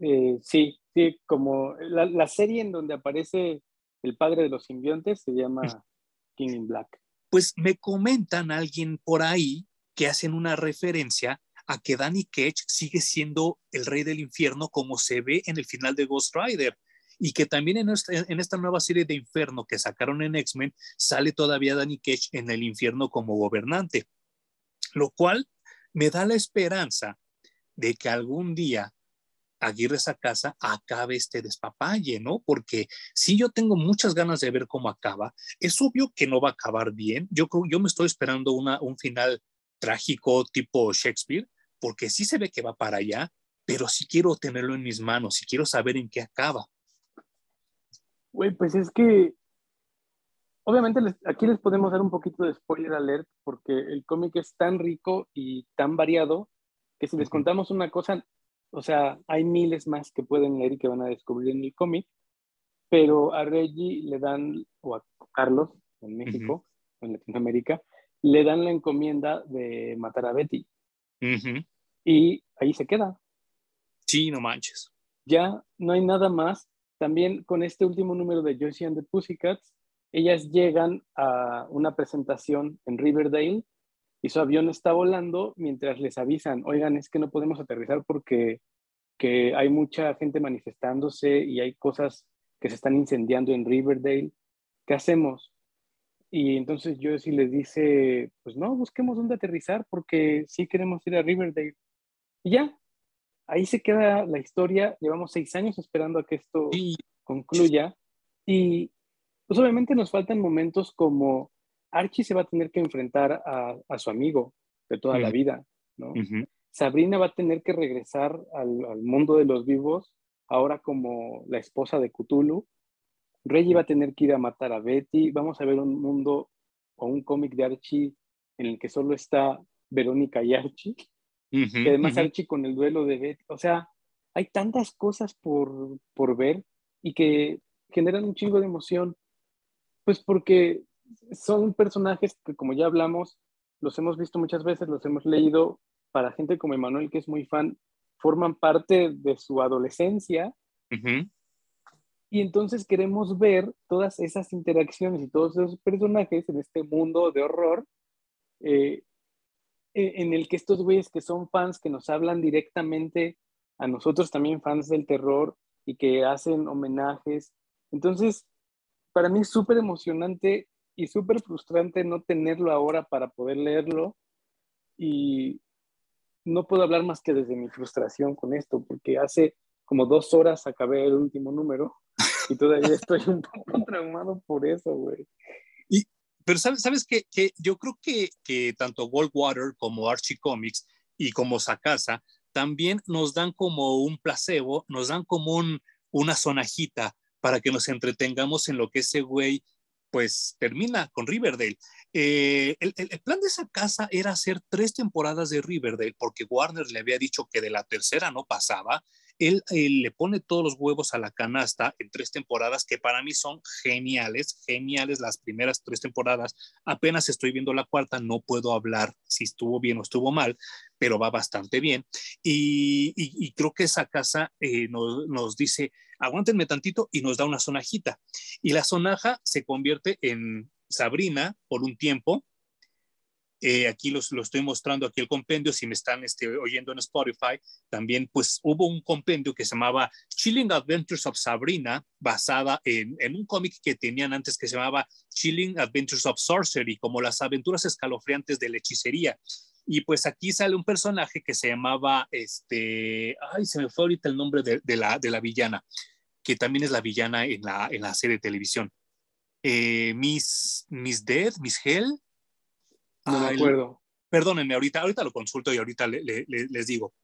Eh, sí, sí, como la, la, serie en donde aparece el padre de los simbiontes se llama King in Black. Pues me comentan alguien por ahí que hacen una referencia a que Danny Cage sigue siendo el rey del infierno como se ve en el final de Ghost Rider y que también en esta, en esta nueva serie de Inferno que sacaron en X-Men sale todavía Danny Cage en el infierno como gobernante, lo cual me da la esperanza de que algún día Aguirre casa acabe este despapalle, ¿no? Porque si yo tengo muchas ganas de ver cómo acaba, es obvio que no va a acabar bien. Yo, yo me estoy esperando una, un final trágico tipo Shakespeare, porque sí se ve que va para allá, pero sí quiero tenerlo en mis manos y quiero saber en qué acaba. Güey, pues es que obviamente aquí les podemos dar un poquito de spoiler alert porque el cómic es tan rico y tan variado que si les contamos una cosa, o sea, hay miles más que pueden leer y que van a descubrir en el cómic, pero a Reggie le dan, o a Carlos en México, en Latinoamérica, le dan la encomienda de matar a Betty. Y ahí se queda. Sí, no manches. Ya no hay nada más también con este último número de Josie and the Pussycats, ellas llegan a una presentación en Riverdale y su avión está volando mientras les avisan, oigan, es que no podemos aterrizar porque que hay mucha gente manifestándose y hay cosas que se están incendiando en Riverdale. ¿Qué hacemos? Y entonces Josie les dice, pues no, busquemos dónde aterrizar porque sí queremos ir a Riverdale. Y ya, ahí se queda la historia. Llevamos seis años esperando a que esto concluya. Y pues obviamente nos faltan momentos como Archie se va a tener que enfrentar a, su amigo de toda la vida, ¿no? Sabrina va a tener que regresar al, mundo de los vivos, ahora como la esposa de Cthulhu. Reggie va a tener que ir a matar a Betty. Vamos a ver un mundo o un cómic de Archie en el que solo está Verónica y Archie que además Archie con el duelo de Betty, o sea, hay tantas cosas por, por ver y que generan un chingo de emoción, pues porque son personajes que como ya hablamos, los hemos visto muchas veces, los hemos leído, para gente como Emanuel que es muy fan, forman parte de su adolescencia. Y entonces queremos ver todas esas interacciones y todos esos personajes en este mundo de horror eh, eh, en el que estos güeyes que son fans, que nos hablan directamente a nosotros también fans del terror y que hacen homenajes. Entonces, para mí es súper emocionante y súper frustrante no tenerlo ahora para poder leerlo y no puedo hablar más que desde mi frustración con esto, porque hace como dos horas acabé el último número y todavía estoy un poco traumado por eso, güey. Pero sabes, sabes que, que yo creo que, que tanto Goldwater como Archie Comics y como Sakasa también nos dan como un placebo, nos dan como un, una sonajita para que nos entretengamos en lo que ese güey pues termina con Riverdale. Eh, el, plan de esa casa era hacer tres temporadas de Riverdale porque Warner le había dicho que de la tercera no pasaba. Él, le pone todos los huevos a la canasta en tres temporadas que para mí son geniales, geniales las primeras tres temporadas. Apenas estoy viendo la cuarta, no puedo hablar si estuvo bien o estuvo mal, pero va bastante bien. Y, creo que esa casa eh, nos dice, aguántenme tantito y nos da una sonajita. Y la sonaja se convierte en Sabrina por un tiempo. Eh, aquí los, lo estoy mostrando, aquí el compendio, si me están este, oyendo en Spotify, también pues hubo un compendio que se llamaba Chilling Adventures of Sabrina, basada en, en un cómic que tenían antes que se llamaba Chilling Adventures of Sorcery, como las aventuras escalofriantes de la hechicería. Y pues aquí sale un personaje que se llamaba, este, ay, se me fue ahorita el nombre de, de, la, de la villana, que también es la villana en la, en la serie de televisión. Eh, Miss, Miss Dead, Miss Hell. No me acuerdo. Perdónenme, ahorita, ahorita lo consulto y ahorita les digo.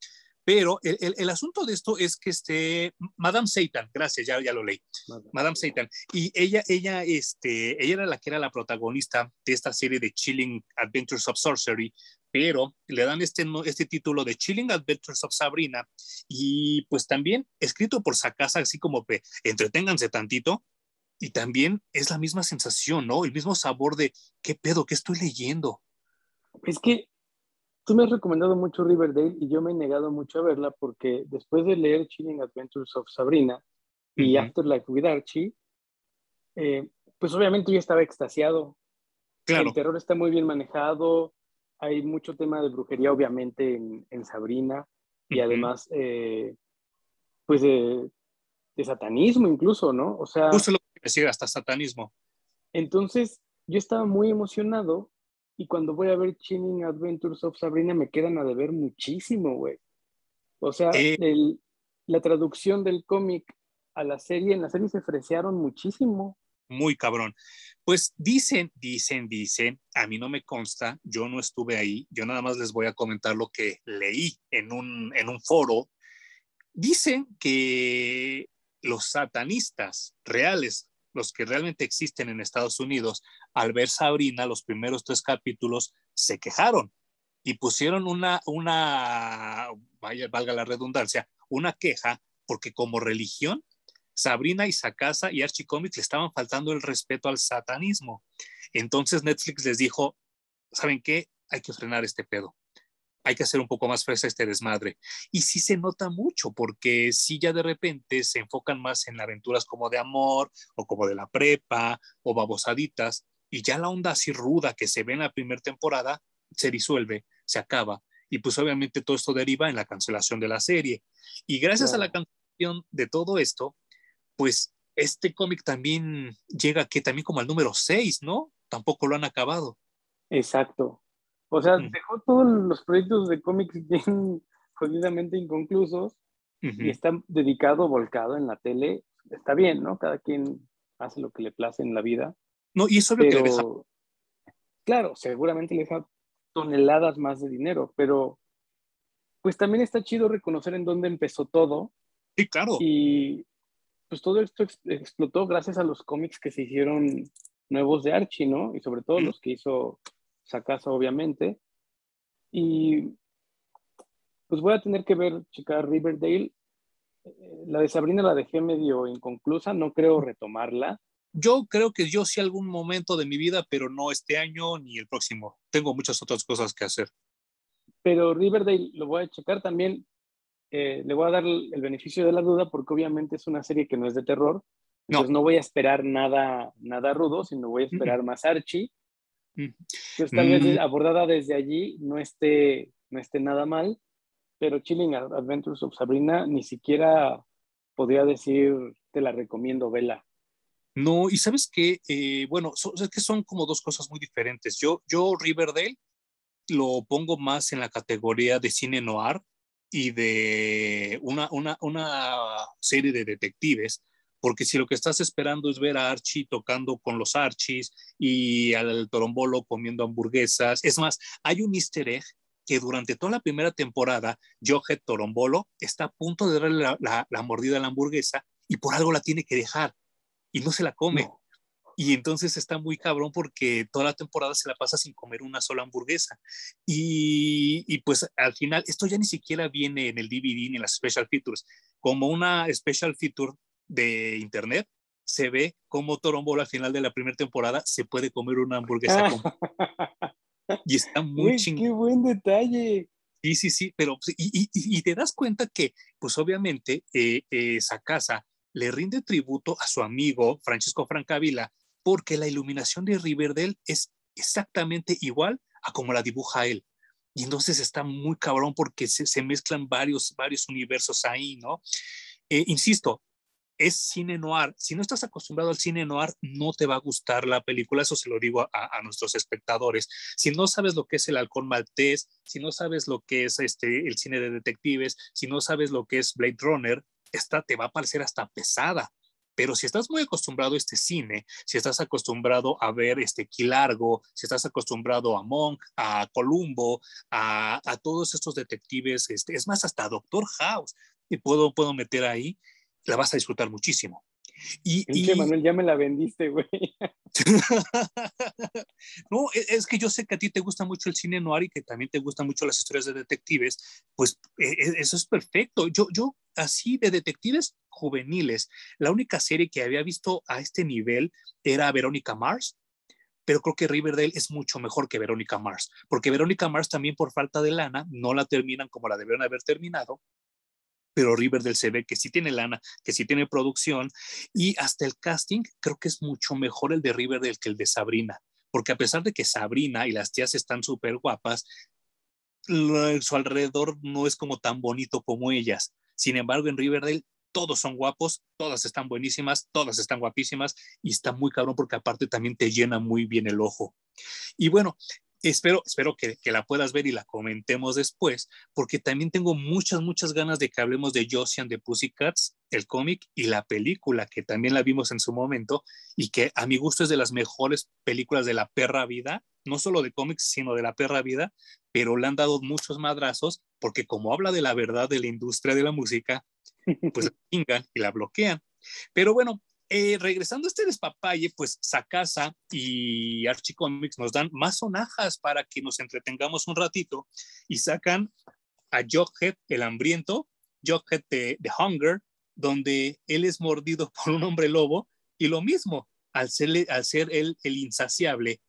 Pero el, el, el, asunto de esto es que este, Madame Satan, gracias, ya, ya lo leí, Madame, Madame Satan, y ella, ella, este, ella era la que era la protagonista de esta serie de Chilling Adventures of Sorcery, pero le dan este, este título de Chilling Adventures of Sabrina, y pues también escrito por Sakasa, así como que entreténganse tantito, y también es la misma sensación, ¿no? El mismo sabor de, ¿qué pedo? ¿Qué estoy leyendo? Es que tú me has recomendado mucho Riverdale y yo me he negado mucho a verla porque después de leer Chilling Adventures of Sabrina y uh -huh. Afterlife with Archie, eh, pues obviamente yo estaba extasiado. Claro. El terror está muy bien manejado, hay mucho tema de brujería obviamente en, en Sabrina y uh -huh. además, eh, pues de, de, satanismo incluso, ¿no? O sea... Justo lo que decía, hasta satanismo. Entonces, yo estaba muy emocionado y cuando voy a ver Chilling Adventures of Sabrina me quedan a deber muchísimo, güey. O sea, eh, el, la traducción del cómic a la serie, en la serie se fresearon muchísimo. Muy cabrón. Pues dicen, dicen, dicen, a mí no me consta, yo no estuve ahí, yo nada más les voy a comentar lo que leí en un, en un foro. Dicen que los satanistas reales, los que realmente existen en Estados Unidos, al ver Sabrina, los primeros tres capítulos, se quejaron y pusieron una, una, vaya, valga la redundancia, una queja porque como religión, Sabrina y Sakasa y Archie Comics le estaban faltando el respeto al satanismo. Entonces Netflix les dijo, ¿saben qué? Hay que frenar este pedo. Hay que hacer un poco más fresa este desmadre. Y sí se nota mucho, porque sí ya de repente se enfocan más en aventuras como de amor o como de la prepa o babosaditas, y ya la onda así ruda que se ve en la primera temporada se disuelve, se acaba. Y pues obviamente todo esto deriva en la cancelación de la serie. Y gracias a la cancelación de todo esto, pues este cómic también llega que también como al número 6, ¿no? Tampoco lo han acabado. Exacto. O sea, dejó todos los proyectos de cómics bien jodidamente inconclusos uh -huh. y está dedicado, volcado en la tele. Está bien, ¿no? Cada quien hace lo que le place en la vida. No, y eso es que le deja. Claro, seguramente le deja toneladas más de dinero, pero pues también está chido reconocer en dónde empezó todo. Sí, claro. Y pues todo esto ex explotó gracias a los cómics que se hicieron nuevos de Archie, ¿no? Y sobre todo los que hizo Sakasa, obviamente. Y pues voy a tener que ver, checar Riverdale. Eh, la de Sabrina la dejé medio inconclusa, no creo retomarla. Yo creo que yo sí algún momento de mi vida, pero no este año ni el próximo. Tengo muchas otras cosas que hacer. Pero Riverdale lo voy a checar también. Eh, le voy a dar el beneficio de la duda porque obviamente es una serie que no es de terror. Entonces no, no voy a esperar nada, nada rudo, sino voy a esperar mm más Archie. Entonces, tal vez mm. abordada desde allí no esté, no esté nada mal, pero Chilling Adventures of Sabrina ni siquiera podría decir, te la recomiendo, vela. No, y sabes que, eh, bueno, es que son como dos cosas muy diferentes. Yo, yo Riverdale lo pongo más en la categoría de cine noir y de una, una, una serie de detectives, porque si lo que estás esperando es ver a Archie tocando con los Archies y al Torombolo comiendo hamburguesas, es más, hay un easter egg que durante toda la primera temporada, Johet Torombolo está a punto de darle la, la, mordida a la hamburguesa y por algo la tiene que dejar y no se la come. Y entonces está muy cabrón porque toda la temporada se la pasa sin comer una sola hamburguesa. Y, y, pues al final, esto ya ni siquiera viene en el DVD ni en las special features. Como una special feature de internet, se ve como Torombolo al final de la primera temporada se puede comer una hamburguesa. y está muy chingón. ¡Qué buen detalle! Sí, sí, sí, pero y, y, te das cuenta que, pues obviamente, eh, esa casa le rinde tributo a su amigo Francisco Francavila porque la iluminación de Riverdale es exactamente igual a como la dibuja él. Y entonces está muy cabrón porque se, mezclan varios, varios universos ahí, ¿no? Eh, insisto, es cine noir. Si no estás acostumbrado al cine noir, no te va a gustar la película. Eso se lo digo a, nuestros espectadores. Si no sabes lo que es el halcón maltés, si no sabes lo que es este, el cine de detectives, si no sabes lo que es Blade Runner, esta te va a parecer hasta pesada. Pero si estás muy acostumbrado a este cine, si estás acostumbrado a ver este Quilargo, si estás acostumbrado a Monk, a Columbo, a, a todos estos detectives, este, es más, hasta Doctor House, y puedo, puedo meter ahí, la vas a disfrutar muchísimo. Y, y... Manuel, ya me la vendiste, güey. no, e, es que yo sé que a ti te gusta mucho el cine noir y que también te gustan mucho las historias de detectives, pues e, e, eso es perfecto. Yo, yo así de detectives juveniles, la única serie que había visto a este nivel era Verónica Mars, pero creo que Riverdale es mucho mejor que Verónica Mars, porque Verónica Mars también por falta de lana no la terminan como la debieron haber terminado, pero Riverdale se ve que sí tiene lana, que sí tiene producción y hasta el casting creo que es mucho mejor el de Riverdale que el de Sabrina, porque a pesar de que Sabrina y las tías están súper guapas, su alrededor no es como tan bonito como ellas. Sin embargo, en Riverdale todos son guapos, todas están buenísimas, todas están guapísimas y está muy cabrón porque aparte también te llena muy bien el ojo. Y bueno, espero, espero que, la puedas ver y la comentemos después, porque también tengo muchas, muchas ganas de que hablemos de Josie and the Pussycats, el cómic y la película, que también la vimos en su momento y que a mi gusto es de las mejores películas de la perra vida, no solo de cómics, sino de la perra vida, pero le han dado muchos madrazos, porque como habla de la verdad de la industria de la música, pues la y la bloquean. Pero bueno, eh, regresando a este despapalle, pues Sakasa y Archie Comics nos dan más sonajas para que nos entretengamos un ratito y sacan a Jughead el hambriento, Jughead de, The Hunger, donde él es mordido por un hombre lobo y lo mismo, al ser, al ser él el insaciable,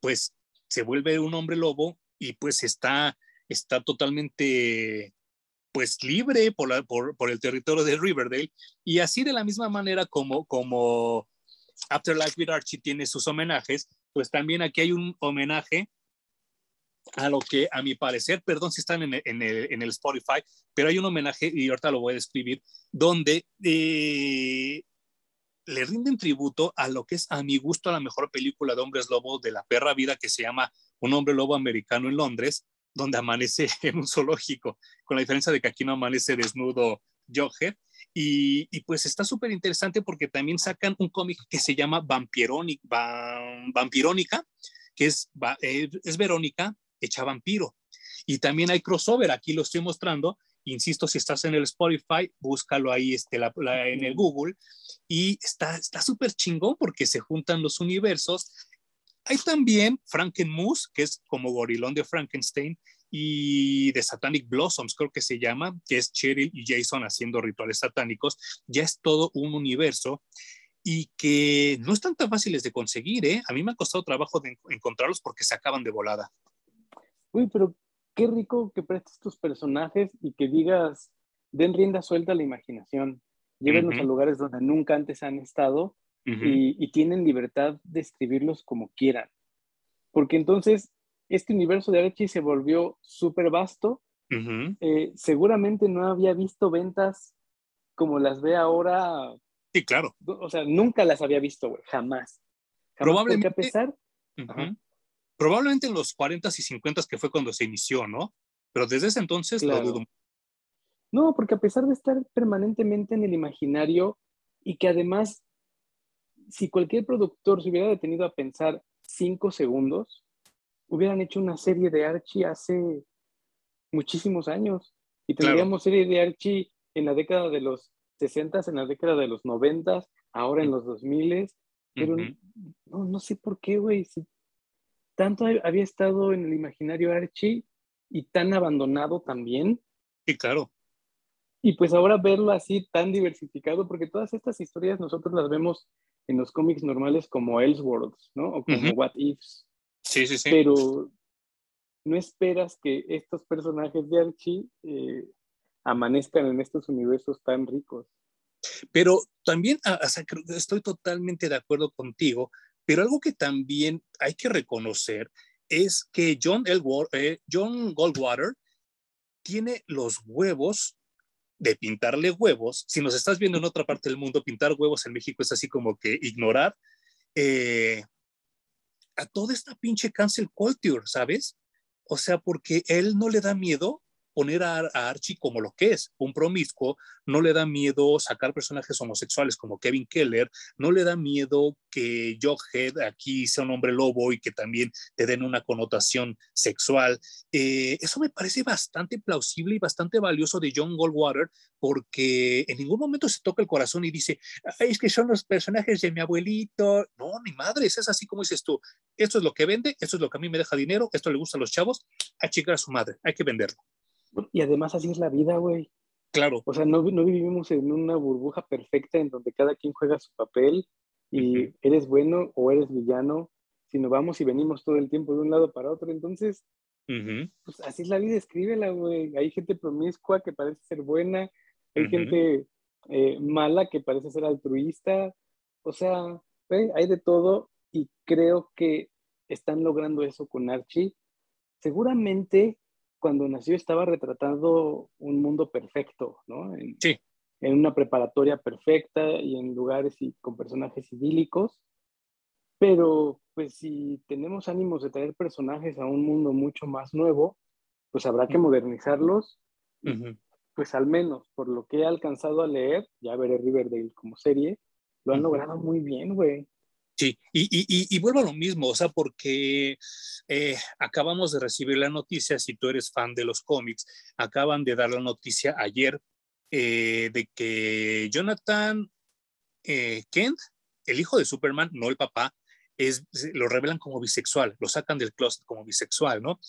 pues se vuelve un hombre lobo y pues está, está totalmente pues libre por, por, el territorio de Riverdale y así de la misma manera como, como Afterlife with Archie tiene sus homenajes, pues también aquí hay un homenaje a lo que a mi parecer, perdón si están en el, en el, Spotify, pero hay un homenaje, y ahorita lo voy a describir, donde eh, le rinden tributo a lo que es a mi gusto la mejor película de hombres lobo de la perra vida que se llama Un hombre lobo americano en Londres, donde amanece en un zoológico, con la diferencia de que aquí no amanece desnudo Jughead. Y, pues está súper interesante porque también sacan un cómic que se llama Vampirónica, Vampirónica que es, eh, es Verónica hecha vampiro. Y también hay crossover, aquí lo estoy mostrando. Insisto, si estás en el Spotify, búscalo ahí este, en el Google. Y está súper chingón porque se juntan los universos hay también Frankenmus, que es como gorilón de Frankenstein, y de Satanic Blossoms, creo que se llama, que es Cheryl y Jason haciendo rituales satánicos. Ya es todo un universo y que no están tan fáciles de conseguir, ¿eh? A mí me ha costado trabajo de encontrarlos porque se acaban de volada. Uy, pero qué rico que prestes tus personajes y que digas, den rienda suelta a la imaginación, llévenos a lugares donde nunca antes han estado y, tienen libertad de escribirlos como quieran. porque entonces este universo de Archie se volvió súper vasto. Eh, seguramente no había visto ventas como las ve ahora. Sí, claro. O sea, nunca las había visto, güey, jamás. Probablemente. a pesar. Probablemente en los 40 y 50 que fue cuando se inició, ¿no? Pero desde ese entonces lo dudo. No, porque a pesar de estar permanentemente en el imaginario y que además, si cualquier productor se hubiera detenido a pensar cinco segundos, hubieran hecho una serie de Archie hace muchísimos años. Y tendríamos serie de Archie en la década de los 60, en la década de los 90, ahora en los 2000, pero no, no sé por qué, güey. Si tanto había estado en el imaginario Archie y tan abandonado también. Sí, claro. Y pues ahora verlo así tan diversificado, porque todas estas historias nosotros las vemos en los cómics normales como Elseworlds, ¿no? O como What Ifs. Sí, sí, sí. Pero no esperas que estos personajes de Archie eh, amanezcan en estos universos tan ricos. Pero también, ah, o sea, estoy totalmente de acuerdo contigo, pero algo que también hay que reconocer es que John, eh, John Goldwater tiene los huevos de pintarle huevos. Si nos estás viendo en otra parte del mundo, pintar huevos en México es así como que ignorar eh, a toda esta pinche cancel culture, ¿sabes? O sea, porque él no le da miedo poner a, Archie como lo que es, un promiscuo, no le da miedo sacar personajes homosexuales como Kevin Keller, no le da miedo que Jughead aquí sea un hombre lobo y que también te den una connotación sexual. Eh, eso me parece bastante plausible y bastante valioso de John Goldwater porque en ningún momento se toca el corazón y dice, es que son los personajes de mi abuelito. No, ni madre, es así como dices tú. Esto es lo que vende, esto es lo que a mí me deja dinero, esto le gusta a los chavos, a chicar a su madre, hay que venderlo. Y además así es la vida, güey. Claro. O sea, no, no, vivimos en una burbuja perfecta en donde cada quien juega su papel y eres bueno o eres villano, sino vamos y venimos todo el tiempo de un lado para otro. Entonces, pues así es la vida, escríbela, güey. Hay gente promiscua que parece ser buena, hay gente eh, mala que parece ser altruista. O sea, hay de todo y creo que están logrando eso con Archie. Seguramente cuando nació estaba retratando un mundo perfecto, ¿no? En, sí. En una preparatoria perfecta y en lugares y con personajes idílicos. Pero, pues, si tenemos ánimos de traer personajes a un mundo mucho más nuevo, pues habrá que modernizarlos. Pues, al menos, por lo que he alcanzado a leer, ya veré Riverdale como serie, lo han logrado muy bien, güey. Sí, y, y, y, vuelvo a lo mismo, o sea, porque eh, acabamos de recibir la noticia, si tú eres fan de los cómics, acaban de dar la noticia ayer eh, de que Jonathan eh, Kent, el hijo de Superman, no el papá, es, lo revelan como bisexual, lo sacan del closet como bisexual, ¿no?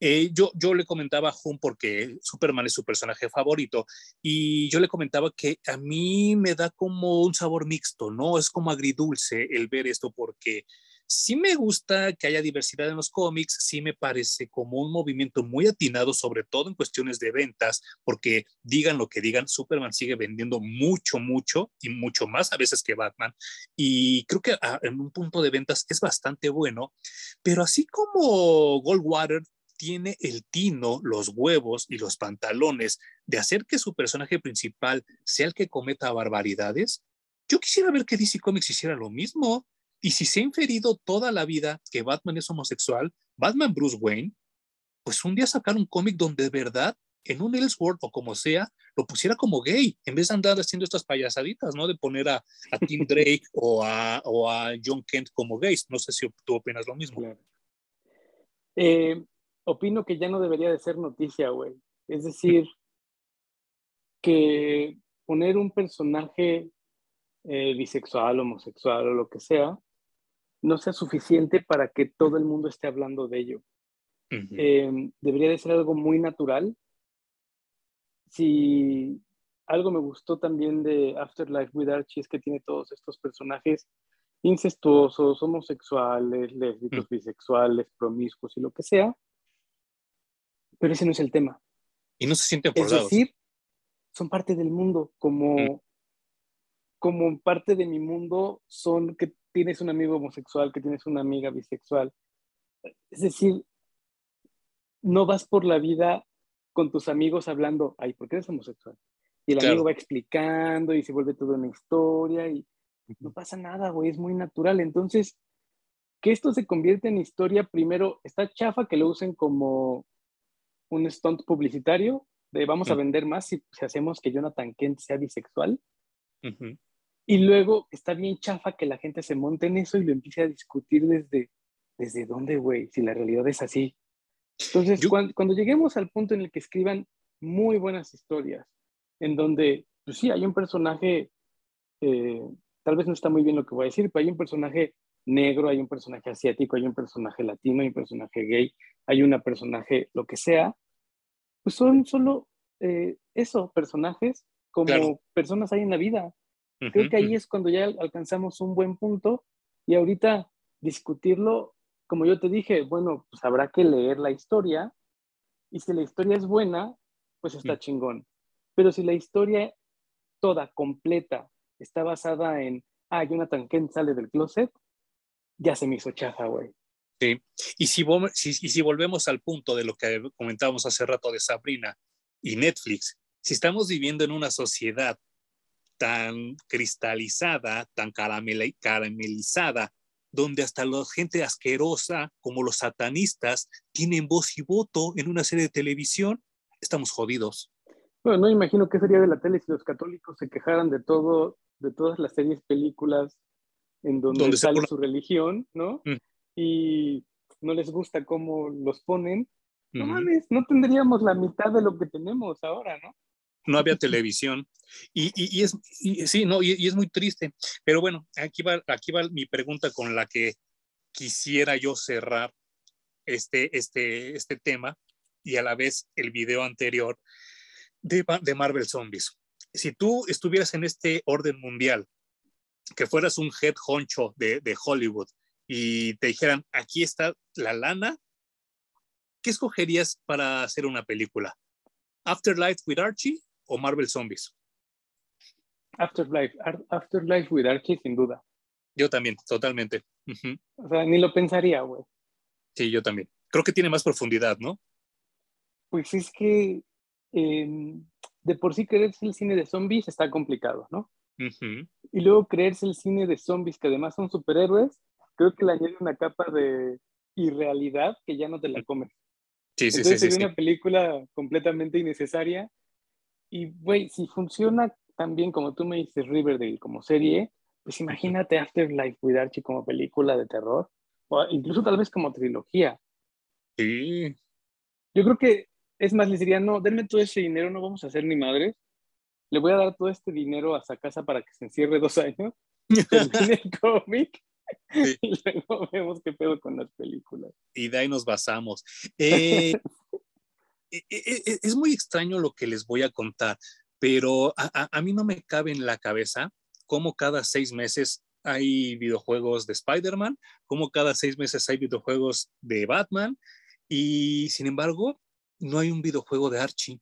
Eh, yo, yo le comentaba a Jun porque Superman es su personaje favorito y yo le comentaba que a mí me da como un sabor mixto, ¿no? Es como agridulce el ver esto porque sí me gusta que haya diversidad en los cómics, sí me parece como un movimiento muy atinado, sobre todo en cuestiones de ventas, porque digan lo que digan, Superman sigue vendiendo mucho, mucho y mucho más a veces que Batman. Y creo que ah, en un punto de ventas es bastante bueno, pero así como Goldwater tiene el tino, los huevos y los pantalones de hacer que su personaje principal sea el que cometa barbaridades, yo quisiera ver que DC Comics hiciera lo mismo. Y si se ha inferido toda la vida que Batman es homosexual, Batman Bruce Wayne, pues un día sacar un cómic donde de verdad, en un Elseworld o como sea, lo pusiera como gay, en vez de andar haciendo estas payasaditas, ¿no? De poner a, a Tim Drake o, a, o, a, John Kent como gays. No sé si tú opinas lo mismo. Eh, opino que ya no debería de ser noticia, güey. Es decir, que poner un personaje eh, bisexual, homosexual o lo que sea, no sea suficiente para que todo el mundo esté hablando de ello. Em, debería de ser algo muy natural. Si algo me gustó también de Afterlife with Archie es que tiene todos estos personajes incestuosos, homosexuales, lésbicos, bisexuales, promiscuos y lo que sea. Pero ese no es el tema. Y no se sienten forzados. Es decir, son parte del mundo, como, como parte de mi mundo son que tienes un amigo homosexual, que tienes una amiga bisexual. Es decir, no vas por la vida con tus amigos hablando, ay, ¿por qué eres homosexual? Y el amigo va explicando y se vuelve toda una historia y no pasa nada, güey, es muy natural. Entonces, que esto se convierte en historia, primero, está chafa que lo usen como un stunt publicitario, de vamos a vender más si, hacemos que Jonathan Kent sea bisexual. Y luego está bien chafa que la gente se monte en eso y lo empiece a discutir desde, desde dónde, güey, si la realidad es así. Entonces, cuando, lleguemos al punto en el que escriban muy buenas historias, en donde, pues sí, hay un personaje, eh, tal vez no está muy bien lo que voy a decir, pero hay un personaje negro, hay un personaje asiático, hay un personaje latino, hay un personaje gay, hay una personaje lo que sea, pues son solo eh, eso, personajes como personas hay en la vida. Creo que ahí es cuando ya alcanzamos un buen punto y ahorita discutirlo, como yo te dije, bueno, pues habrá que leer la historia y si la historia es buena, pues está mm. chingón. Pero si la historia toda, completa, está basada en, ah, Jonathan Kent sale del closet, ya se me hizo chafa, güey. Sí, y si, y si volvemos al punto de lo que comentábamos hace rato de Sabrina y Netflix, si estamos viviendo en una sociedad tan cristalizada, tan caramelizada, donde hasta la gente asquerosa, como los satanistas, tienen voz y voto en una serie de televisión, estamos jodidos. Bueno, no imagino qué sería de la tele si los católicos se quejaran de todo, de todas las series, películas en donde, sale su religión, ¿no? Mm. Y no les gusta cómo los ponen. No mames, no tendríamos la mitad de lo que tenemos ahora, ¿no? No había televisión. Y, y, es, sí, no, y, es muy triste. Pero bueno, aquí va, aquí va mi pregunta con la que quisiera yo cerrar este, este, este tema y a la vez el video anterior de, de Marvel Zombies. Si tú estuvieras en este orden mundial, que fueras un head honcho de, de Hollywood y te dijeran, aquí está la lana, ¿qué escogerías para hacer una película? Afterlife with Archie o Marvel Zombies? Afterlife, Afterlife with Archie, sin duda. Yo también, totalmente. O sea, ni lo pensaría, güey. Sí, yo también. Creo que tiene más profundidad, ¿no? Pues es que em, de por sí creerse el cine de zombies está complicado, ¿no? Y luego creerse el cine de zombies, que además son superhéroes, creo que le añade una capa de irrealidad que ya no te la comes. Sí, sí, sí. Es una película completamente innecesaria y, güey, si funciona tan bien como tú me dices Riverdale como serie, pues imagínate Afterlife with Archie como película de terror, o incluso tal vez como trilogía. Sí. Yo creo que, es más, les diría, no, denme todo ese dinero, no vamos a hacer ni madres. Le voy a dar todo este dinero a esa casa para que se encierre dos años, termine el cómic y luego vemos qué pedo con las películas. Y de ahí nos basamos. Eh, es muy extraño lo que les voy a contar, pero a, mí no me cabe en la cabeza cómo cada seis meses hay videojuegos de Spider-Man, cómo cada seis meses hay videojuegos de Batman, y sin embargo, no hay un videojuego de Archie.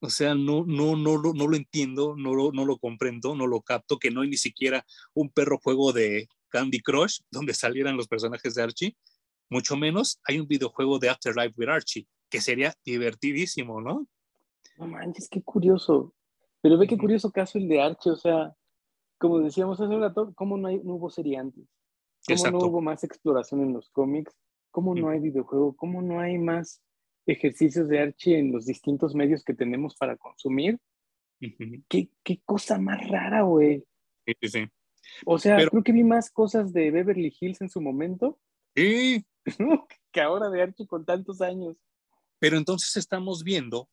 O sea, no, no, no, no lo entiendo, no lo, no lo comprendo, no lo capto, que no hay ni siquiera un perro juego de Candy Crush donde salieran los personajes de Archie, mucho menos hay un videojuego de Afterlife with Archie que sería divertidísimo, ¿no? No manches, qué curioso. Pero ve qué curioso caso el de Archie, o sea, como decíamos hace un rato, ¿cómo no, hay, no hubo serie antes? ¿Cómo no hubo más exploración en los cómics? ¿Cómo no hay videojuego? ¿Cómo no hay más ejercicios de Archie en los distintos medios que tenemos para consumir? ¿Qué, ¿Qué, cosa más rara, güey. Sí, sí, O sea, creo que vi más cosas de Beverly Hills en su momento. Sí. que ahora de Archie con tantos años. Pero entonces estamos viendo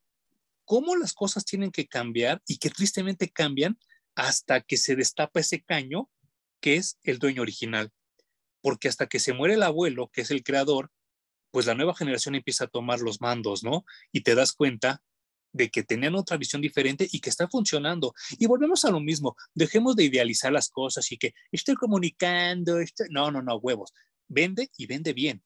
cómo las cosas tienen que cambiar y que tristemente cambian hasta que se destapa ese caño que es el dueño original. Porque hasta que se muere el abuelo, que es el creador, pues la nueva generación empieza a tomar los mandos, ¿no? Y te das cuenta de que tenían otra visión diferente y que está funcionando. Y volvemos a lo mismo, dejemos de idealizar las cosas y que estoy comunicando, no, no, no, huevos, vende y vende bien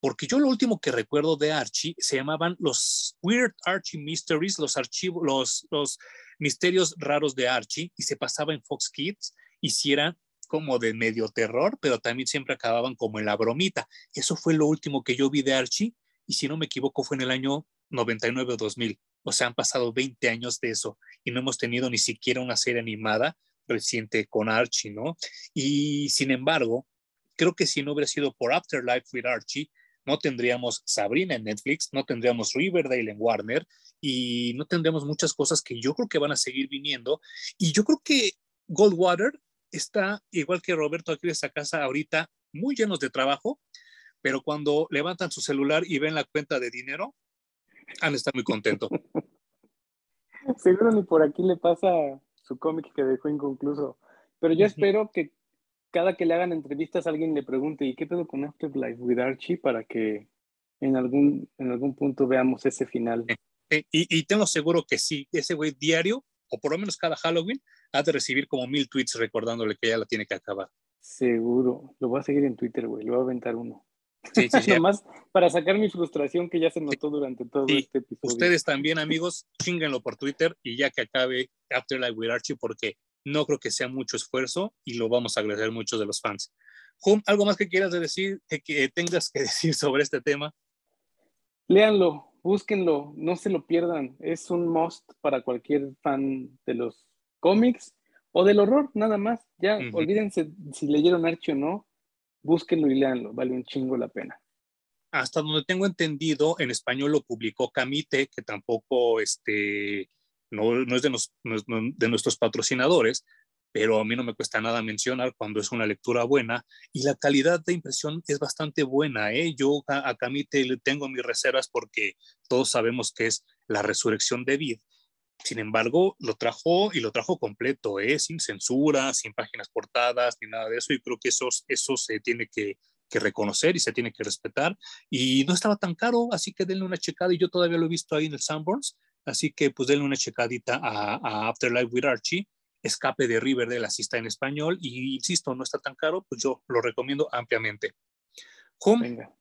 porque yo lo último que recuerdo de Archie se llamaban los Weird Archie Mysteries, los archivos, los, misterios raros de Archie, y se pasaba en Fox Kids, y si era como de medio terror, pero también siempre acababan como en la bromita. Eso fue lo último que yo vi de Archie y si no me equivoco fue en el año 99 o 2000. O sea, han pasado 20 años de eso y no hemos tenido ni siquiera una serie animada reciente con Archie, ¿no? Y sin embargo, creo que si no hubiera sido por Afterlife with Archie, no tendríamos Sabrina en Netflix, no tendríamos Riverdale en Warner y no tendríamos muchas cosas que yo creo que van a seguir viniendo. Y yo creo que Goldwater está, igual que Roberto aquí de esta casa ahorita, muy llenos de trabajo, pero cuando levantan su celular y ven la cuenta de dinero, han estar muy contentos. Seguro ni por aquí le pasa su cómic que dejó inconcluso. Pero yo espero que cada que le hagan entrevistas alguien le pregunte, ¿y qué pedo con Afterlife with Archie? Para que en algún, en algún punto veamos ese final. y, y, tengo seguro que sí, ese güey diario, o por lo menos cada Halloween, ha de recibir como mil tweets recordándole que ya la tiene que acabar. Seguro. Lo voy a seguir en Twitter, güey. Le voy a aventar uno. Sí, sí, sí. Nomás para sacar mi frustración que ya se notó durante todo este episodio. Ustedes también, amigos, chinguenlo por Twitter y ya que acabe Afterlife with Archie, porque no creo que sea mucho esfuerzo y lo vamos a agradecer mucho de los fans. Hum, ¿algo más que quieras decir, que, tengas que decir sobre este tema? Léanlo, búsquenlo, no se lo pierdan. Es un must para cualquier fan de los cómics o del horror, nada más. Ya, olvídense si leyeron Archie o no, búsquenlo y léanlo, vale un chingo la pena. Hasta donde tengo entendido, en español lo publicó Camite, que tampoco este, no, es, de, de nuestros patrocinadores, pero a mí no me cuesta nada mencionar cuando es una lectura buena y la calidad de impresión es bastante buena. ¿eh? Yo a, a Camite le tengo mis reservas porque todos sabemos que es la resurrección de Vid. Sin embargo, lo trajo y lo trajo completo, ¿eh? sin censura, sin páginas portadas, ni nada de eso. Y creo que eso, eso se tiene que, que reconocer y se tiene que respetar. Y no estaba tan caro, así que denle una checada. Y yo todavía lo he visto ahí en el Sanborns Así que pues denle una checadita a, Afterlife with Archie. Escape de Riverdale, así está en español. Y insisto, no está tan caro, pues yo lo recomiendo ampliamente. Venga.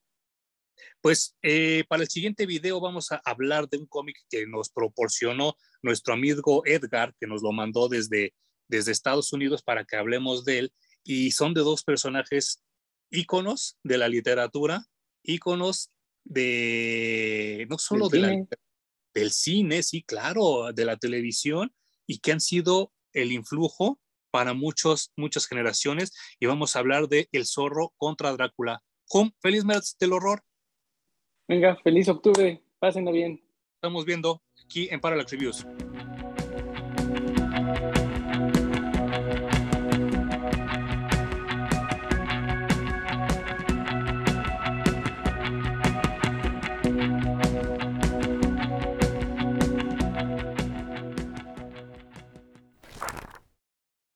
Pues eh, para el siguiente video vamos a hablar de un cómic que nos proporcionó nuestro amigo Edgar, que nos lo mandó desde, desde Estados Unidos para que hablemos de él. Y son de dos personajes íconos de la literatura, íconos de, no solo de la literatura, del cine, sí, claro, de la televisión y que han sido el influjo para muchos, muchas generaciones. Y vamos a hablar de El zorro contra Drácula. Hum, feliz mes del horror. Venga, feliz octubre. Pásenlo bien. Estamos viendo aquí en Parallax Reviews.